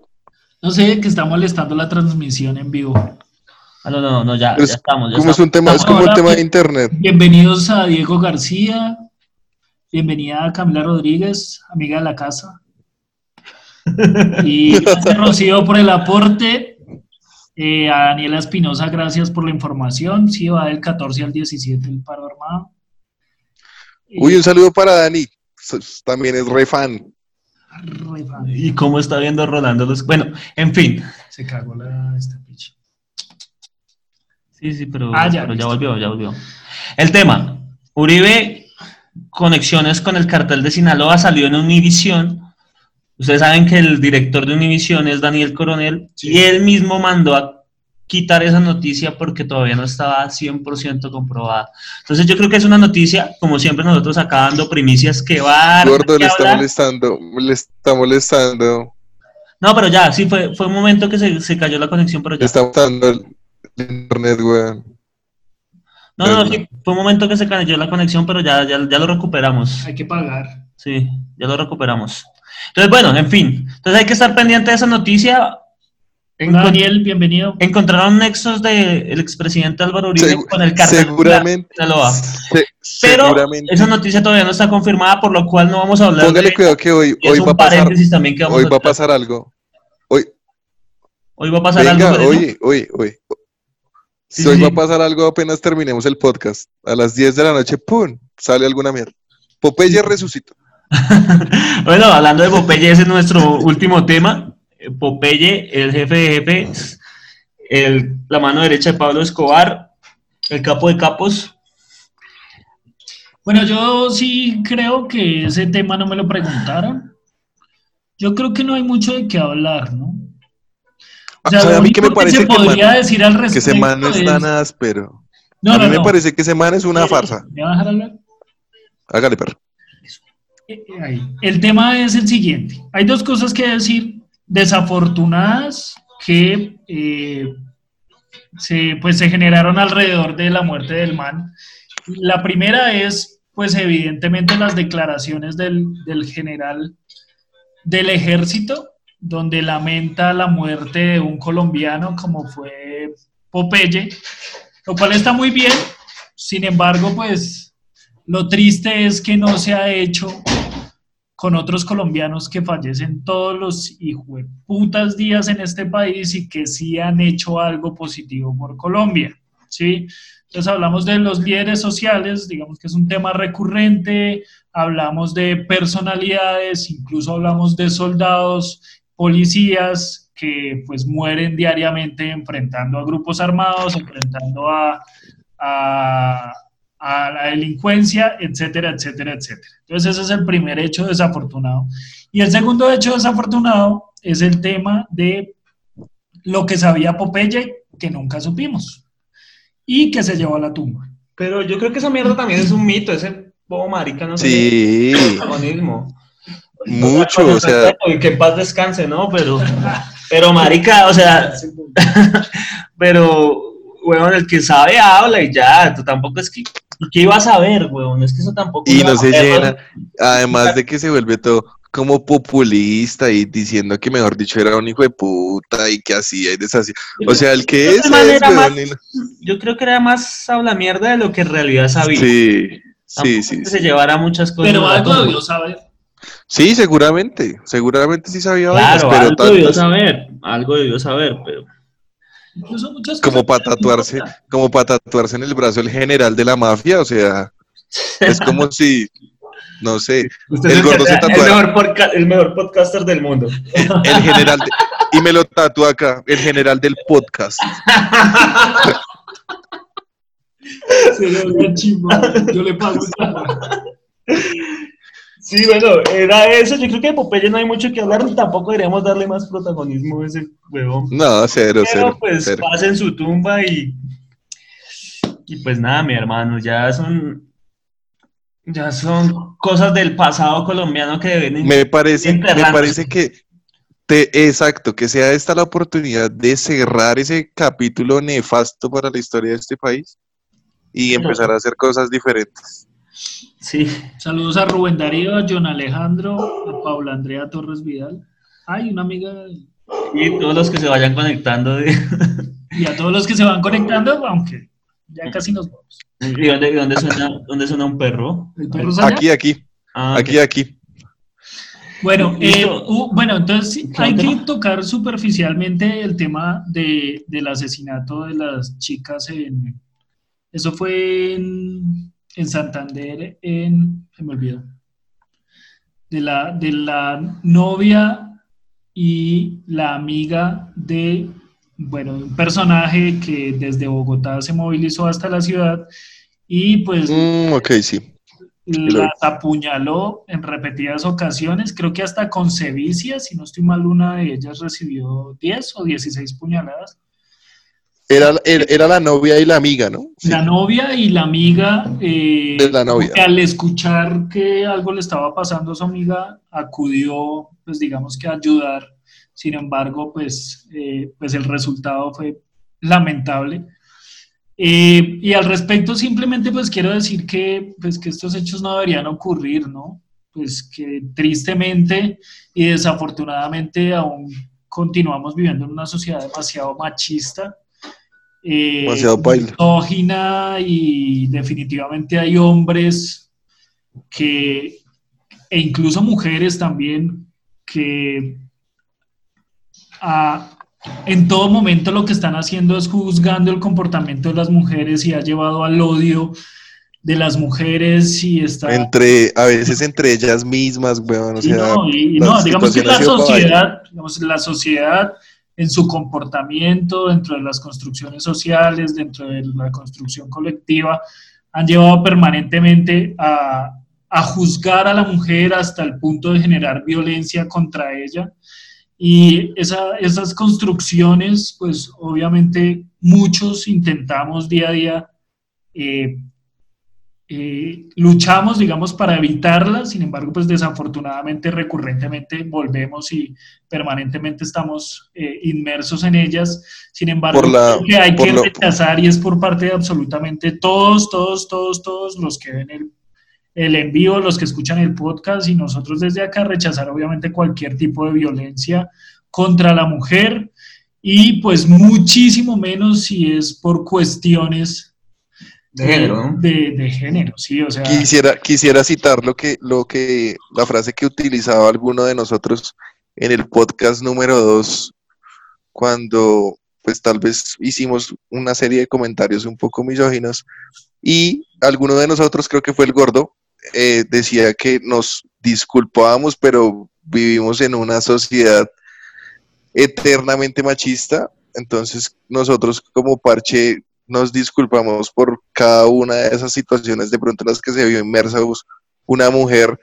No sé, que está molestando la transmisión en vivo. Ah, no, no, no, ya, ya es estamos. Ya como es estamos. un tema, es como un tema de internet. Bienvenidos a Diego García. Bienvenida a Camila Rodríguez, amiga de la casa. Y gracias, Rocío, por el aporte. Eh, a Daniela Espinosa, gracias por la información. Sí, va del 14 al 17 el paro armado. Uy, un saludo para Dani. También es re fan. ¿Y cómo está viendo Rolando los... Bueno, en fin. Se cagó la esta picha. Sí, sí, pero, Ah, ya, pero ya volvió, ya volvió. El tema. Uribe, conexiones con el cartel de Sinaloa, salió en Univisión. Ustedes saben que el director de Univisión es Daniel Coronel Sí. y él mismo mandó a quitar esa noticia porque todavía no estaba 100% comprobada. Entonces yo creo que es una noticia, como siempre nosotros acá dando primicias que va Gordo le está molestando, le está molestando, No, pero ya, sí, fue, fue un momento que se, se cayó la conexión, pero le ya. está molestando el internet, weón. No, no, sí, fue un momento que se cayó la conexión, pero ya, ya, ya lo recuperamos. Hay que pagar. Sí, ya lo recuperamos. Entonces, bueno, en fin. Entonces hay que estar pendiente de esa noticia. Daniel, bienvenido. encontraron nexos del expresidente Álvaro Uribe Segu- con el cartel seguramente, de Sinaloa. se- Pero seguramente. esa noticia todavía no está confirmada, por lo cual no vamos a hablar Póngale de cuidado que hoy, hoy va a pasar, paréntesis también que vamos hoy a va a pasar algo. Hoy, Hoy va a pasar venga, algo. Oye, oye, oye. Sí, Si hoy sí, va a pasar algo apenas terminemos el podcast. A las 10 de la noche, ¡pum! Sale alguna mierda. Popeye resucitó. bueno, hablando de Popeye, ese es nuestro último tema. Popeye, el jefe de jefes, el, la mano derecha de Pablo Escobar, el capo de capos. Bueno, yo sí creo que ese tema no me lo preguntaron. Yo creo que no hay mucho de qué hablar, ¿no? O sea, ¿Sabe lo a mí que me parece se que podría man- decir al respecto Que ese man no es es- tan áspero. No, a mí no, me no. parece que ese man es una farsa. ¿Me va a dejar hablar? Hágale, perro. Eh, eh. El tema es el siguiente. Hay dos cosas que decir desafortunadas que eh, se, pues, se generaron alrededor de la muerte del man. La primera es, pues evidentemente, las declaraciones del, del general del ejército, donde lamenta la muerte de un colombiano como fue Popeye, lo cual está muy bien. Sin embargo, pues lo triste es que no se ha hecho con otros colombianos que fallecen todos los putas días en este país y que sí han hecho algo positivo por Colombia, ¿sí? Entonces hablamos de los líderes sociales, digamos que es un tema recurrente, hablamos de personalidades, incluso hablamos de soldados, policías que pues mueren diariamente enfrentando a grupos armados, enfrentando a, a, a la delincuencia, etcétera, etcétera, etcétera. Entonces ese es el primer hecho desafortunado. Y el segundo hecho desafortunado es el tema de lo que sabía Popeye que nunca supimos y que se llevó a la tumba. Pero yo creo que esa mierda también es un mito, ese bobo marica no Sí, protagonismo. mucho, o sea, Y que en paz descanse, ¿no? Pero, pero marica, o sea, pero, weón, el que sabe habla y ya, tú tampoco es que, ¿qué iba a saber, weón? Es que eso tampoco... y no se llena, además de que se vuelve todo como populista y diciendo que mejor dicho era un hijo de puta y que hacía y deshacía. O sea, el que es es, manera weón, más- y no- Yo creo que era más habla mierda de lo que en realidad sabía. Sí, sí, sí. que sí. se llevara muchas cosas. Pero algo debió saber. Sí, seguramente, seguramente sí sabía Claro, pero algo debió saber, algo debió saber, pero... Incluso muchas como para tatuarse, como para tatuarse en el brazo el general de la mafia, o sea, es como si, no sé, Usted El gordo se el, mejor podca- el mejor podcaster del mundo. el general, de- y me lo tatúa acá, el general del podcast. Sería bien chingón. Yo le pago esa- Sí, bueno, era eso. Yo creo que de Popeye no hay mucho que hablar, tampoco deberíamos darle más protagonismo a ese huevón. No, cero, Pero cero, pues cero. pasa en su tumba y. Y pues nada, mi hermano, ya son. Ya son cosas del pasado colombiano que deben. Me parece, me parece que, te, exacto, que sea esta la oportunidad de cerrar ese capítulo nefasto para la historia de este país y empezar a hacer cosas diferentes. Sí. Saludos a Rubén Darío, a John Alejandro, a Paula Andrea Torres Vidal. Hay una amiga. Y todos los que se vayan conectando. de- Y a todos los que se van conectando, aunque ya casi nos vamos. ¿Y dónde, dónde suena, dónde suena un perro? ¿El perro sale? Aquí, aquí, Ah, aquí, aquí. Bueno, eh, uh, bueno, entonces sí, ¿Qué hay que tocar superficialmente el tema de, del asesinato de las chicas en... Eso fue en, en Santander, en... Se me olvidó. De la, de la novia y la amiga de, bueno, un personaje que desde Bogotá se movilizó hasta la ciudad y pues Mm, ok, sí. las apuñaló en repetidas ocasiones, creo que hasta con sevicia, si no estoy mal, una de ellas recibió 10 o 16 puñaladas. Era, era, era la novia y la amiga, ¿no? Sí. La novia y la amiga, eh, De la novia. que al escuchar que algo le estaba pasando a su amiga, acudió, pues digamos que a ayudar. Sin embargo, pues, eh, pues el resultado fue lamentable. Eh, y al respecto, simplemente pues quiero decir que, pues, que estos hechos no deberían ocurrir, ¿no? Pues que tristemente y desafortunadamente aún continuamos viviendo en una sociedad demasiado machista. Eh, Demasiado paila. y definitivamente hay hombres que, e incluso mujeres también, que ah, en todo momento lo que están haciendo es juzgando el comportamiento de las mujeres y ha llevado al odio de las mujeres y está... Entre, a veces entre ellas mismas, weón. O Y sea, no, y- no, digamos que la sociedad, digamos, la sociedad en su comportamiento, dentro de las construcciones sociales, dentro de la construcción colectiva, han llevado permanentemente a, a juzgar a la mujer hasta el punto de generar violencia contra ella. Y esa- esas construcciones, pues obviamente muchos intentamos día a día eh, eh, luchamos, digamos, para evitarla, sin embargo, pues desafortunadamente, recurrentemente volvemos y permanentemente estamos eh, inmersos en ellas. Sin embargo, la- que hay que rechazar y es por parte de absolutamente todos, todos, todos, todos los que ven el, el envío, los que escuchan el podcast y nosotros desde acá rechazar obviamente cualquier tipo de violencia contra la mujer y pues muchísimo menos si es por cuestiones de género, ¿no? de, de género, sí, o sea, Quisiera, quisiera citar lo que, lo que, la frase que utilizaba alguno de nosotros en el podcast número 2, cuando pues tal vez hicimos una serie de comentarios un poco misóginos y alguno de nosotros, creo que fue el gordo, eh, decía que nos disculpábamos, pero vivimos en una sociedad eternamente machista, entonces nosotros como parche nos disculpamos por cada una de esas situaciones de pronto en las que se vio inmersa una mujer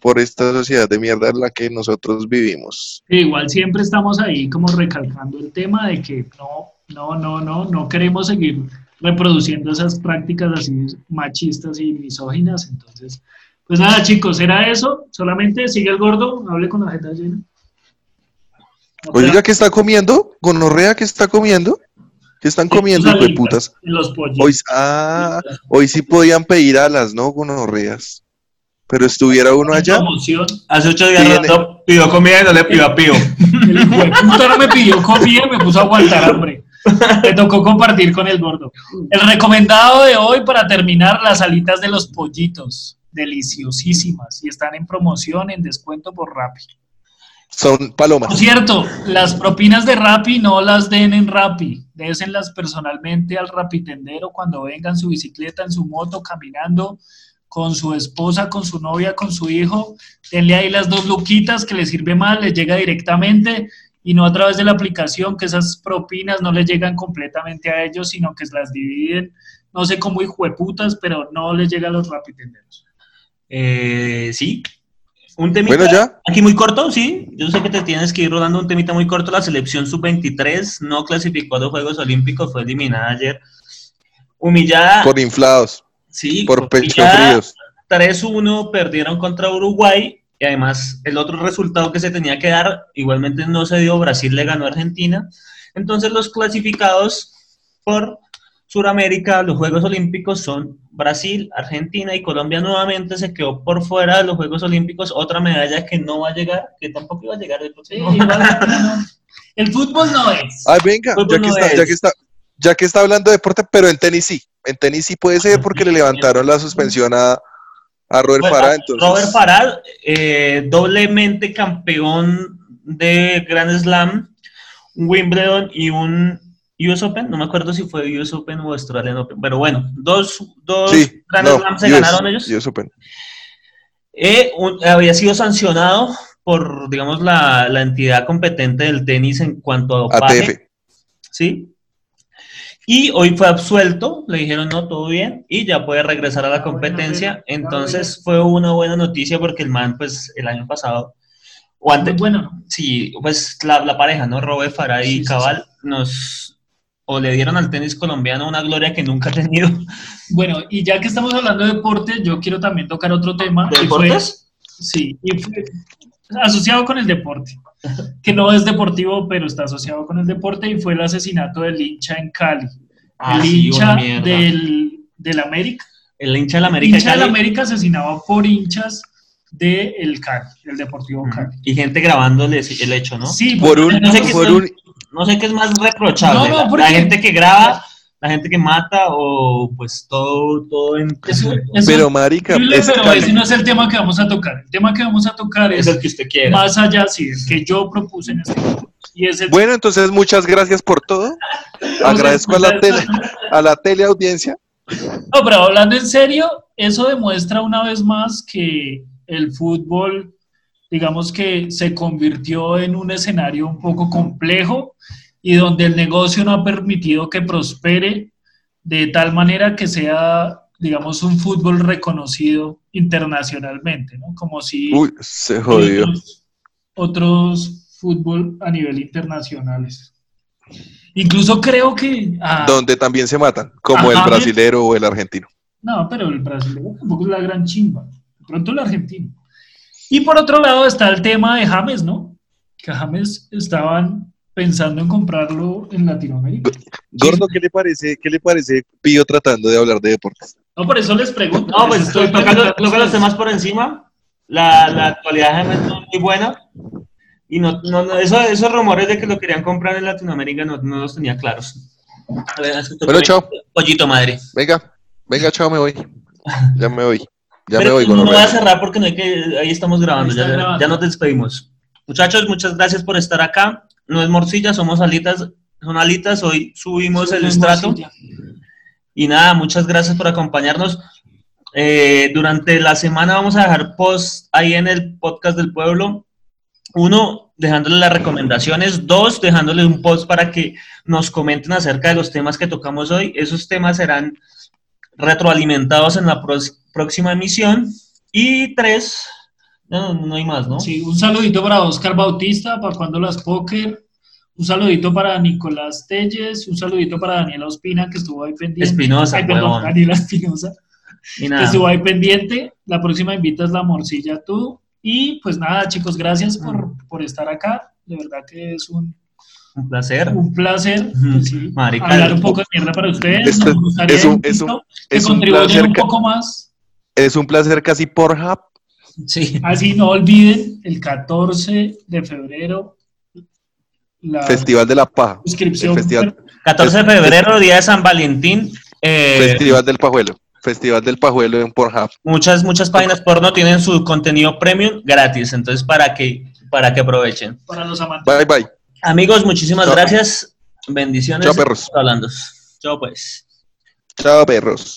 por esta sociedad de mierda en la que nosotros vivimos. igual siempre estamos ahí como recalcando el tema de que no, no, no, no, no queremos seguir reproduciendo esas prácticas así machistas y misóginas, entonces, pues nada chicos, era eso, solamente sigue el gordo, hable con la jeta llena. Oiga, ¿qué está comiendo? ¿Gonorrea qué está comiendo? ¿Qué están comiendo, hijo de putas? Los pollos. Hoy, ah, hoy sí podían pedir alas, ¿no? Gonorreas. Pero estuviera uno allá. Promoción. Hace ocho días Tiene- pidió comida y no le pidió a Pío. El hijo de puta no me pidió comida y me puso a aguantar hambre. Me tocó compartir con el gordo. El recomendado de hoy para terminar, las alitas de los pollitos. Deliciosísimas. Y están en promoción, en descuento por Rappi. Son Por palomas. cierto, las propinas de Rappi no las den en Rappi. Désenlas personalmente al rapitendero cuando vengan en su bicicleta, en su moto, caminando con su esposa, con su novia, con su hijo. Denle ahí las dos luquitas que les sirve más, les llega directamente y no a través de la aplicación, que esas propinas no les llegan completamente a ellos, sino que las dividen, no sé cómo hijueputas, pero no les llega a los rapitenderos. Eh, sí. Un temita Bueno, ya. aquí muy corto, sí. Yo sé que te tienes que ir rodando un temita muy corto. La selección sub-23 no clasificó a los Juegos Olímpicos, fue eliminada ayer. Humillada. Por inflados, sí, por pecho fríos. 3-1 perdieron contra Uruguay y además el otro resultado que se tenía que dar igualmente no se dio, Brasil le ganó a Argentina. Entonces los clasificados por Suramérica, los Juegos Olímpicos son Brasil, Argentina y Colombia nuevamente se quedó por fuera de los Juegos Olímpicos. Otra medalla que no va a llegar, que tampoco iba a llegar. El, sí, igual, no. el fútbol no es. Ay, venga, ya que, no está, ya que, está, ya que está hablando de deporte, pero en tenis sí. En tenis sí puede ser porque le levantaron la suspensión a, a Robert bueno, Farah. Entonces... Robert Farah, eh, doblemente campeón de Grand Slam, Wimbledon y un US Open, no me acuerdo si fue US Open o Australian Open, pero bueno, dos, dos sí, Grand no, Slam se US, ganaron ellos. US Open. Eh, un, había sido sancionado por, digamos, la, la, entidad competente del tenis en cuanto a dopaje. ATF. Sí. Y hoy fue absuelto, le dijeron no, todo bien, y ya puede regresar a la competencia. Entonces fue una buena noticia porque el man, pues, el año pasado, o antes, bueno. sí, pues la, la pareja, ¿no? Robert Farah y Sí, sí, Cabal, nos, o le dieron al tenis colombiano una gloria que nunca ha tenido. Bueno, y ya que estamos hablando de deporte, yo quiero también tocar otro tema. ¿De y fue- deportes? sí, y fue asociado con el deporte, que no es deportivo, pero está asociado con el deporte, y fue el asesinato del hincha en Cali. Ah, el sí, hincha del, del América. El hincha de la América. hincha del. América asesinado por hinchas del Cali, el Deportivo Cali. Y gente grabándole el hecho, ¿no? Sí, Por un, No sé qué por son- un, No sé qué es más reprochable. No, no, la- porque- la, gente que graba, la gente que mata o pues todo, todo en... Eso, eso pero marica, es pero ese no es el tema que vamos a tocar. El tema que vamos a tocar es es el que usted quiera. más allá, sí, el que yo propuse en este momento. Y es el Bueno, entonces muchas gracias por todo. Agradezco a la tele, a la teleaudiencia. No, pero hablando en serio, eso demuestra una vez más que el fútbol, digamos que se convirtió en un escenario un poco complejo y donde el negocio no ha permitido que prospere de tal manera que sea, digamos, un fútbol reconocido internacionalmente, ¿no? Como si Uy, se jodió. otros, otros fútbol a nivel internacionales. Incluso creo que... ah, Donde también se matan, como el brasilero o el argentino. No, pero el brasileño tampoco es la gran chimba. De pronto el argentino. Y por otro lado está el tema de James, ¿no? Que James estaban pensando en comprarlo en Latinoamérica. Gordo, ¿qué le parece, qué le parece Pío tratando de hablar de deportes? No, por eso les pregunto. No, pues estoy tocando, a los temas por encima. La, la actualidad de James no es muy buena. Y no, no, no, eso, esos rumores de que lo querían comprar en Latinoamérica no, no los tenía claros. A ver, Bueno, chao. Pollito madre. Venga, venga, chao, me voy. Ya me voy. Ya me voy, no voy a cerrar porque no hay que, ahí estamos grabando, Ahí ya, grabando. ya nos despedimos. Muchachos, muchas gracias por estar acá. No es morcilla, somos alitas, son alitas, hoy subimos el estrato. Y nada, muchas gracias por acompañarnos. Eh, durante la semana vamos a dejar post ahí en el podcast del pueblo. Uno, dejándole las recomendaciones. Dos, dejándole un post para que nos comenten acerca de los temas que tocamos hoy. Esos temas serán retroalimentados en la pros- próxima emisión. Y tres, no, no hay más, ¿no? Sí, un saludito para Oscar Bautista, para cuando las póker. Un saludito para Nicolás Telles, un saludito para Daniela Ospina, que estuvo ahí pendiente. Espinosa, Ay, perdón, huevón. Daniela Espinosa. Y que estuvo ahí pendiente. La próxima invitas la morcilla tú. Y pues nada, chicos, gracias por, por estar acá. De verdad que es un, Un placer. un placer pues sí, Marica, hablar un poco de mierda para ustedes. Nos gustaría es un- es un- Es un contribuyan placer, un poco más. Es un placer casi por hub. Sí. Así no olviden, el 14 de febrero, la Festival de la Paja. inscripción. el festival. 14 de febrero, día de San Valentín. Eh, Festival del Pajuelo. Festival del Pajuelo en Pornhub. muchas, muchas páginas porno tienen su contenido premium gratis, entonces para que, para que aprovechen. para los amantes. Bye, bye. Amigos, muchísimas Chao. gracias. Bendiciones. Chao, perros. Hablando. Chao, pues. Chao, perros.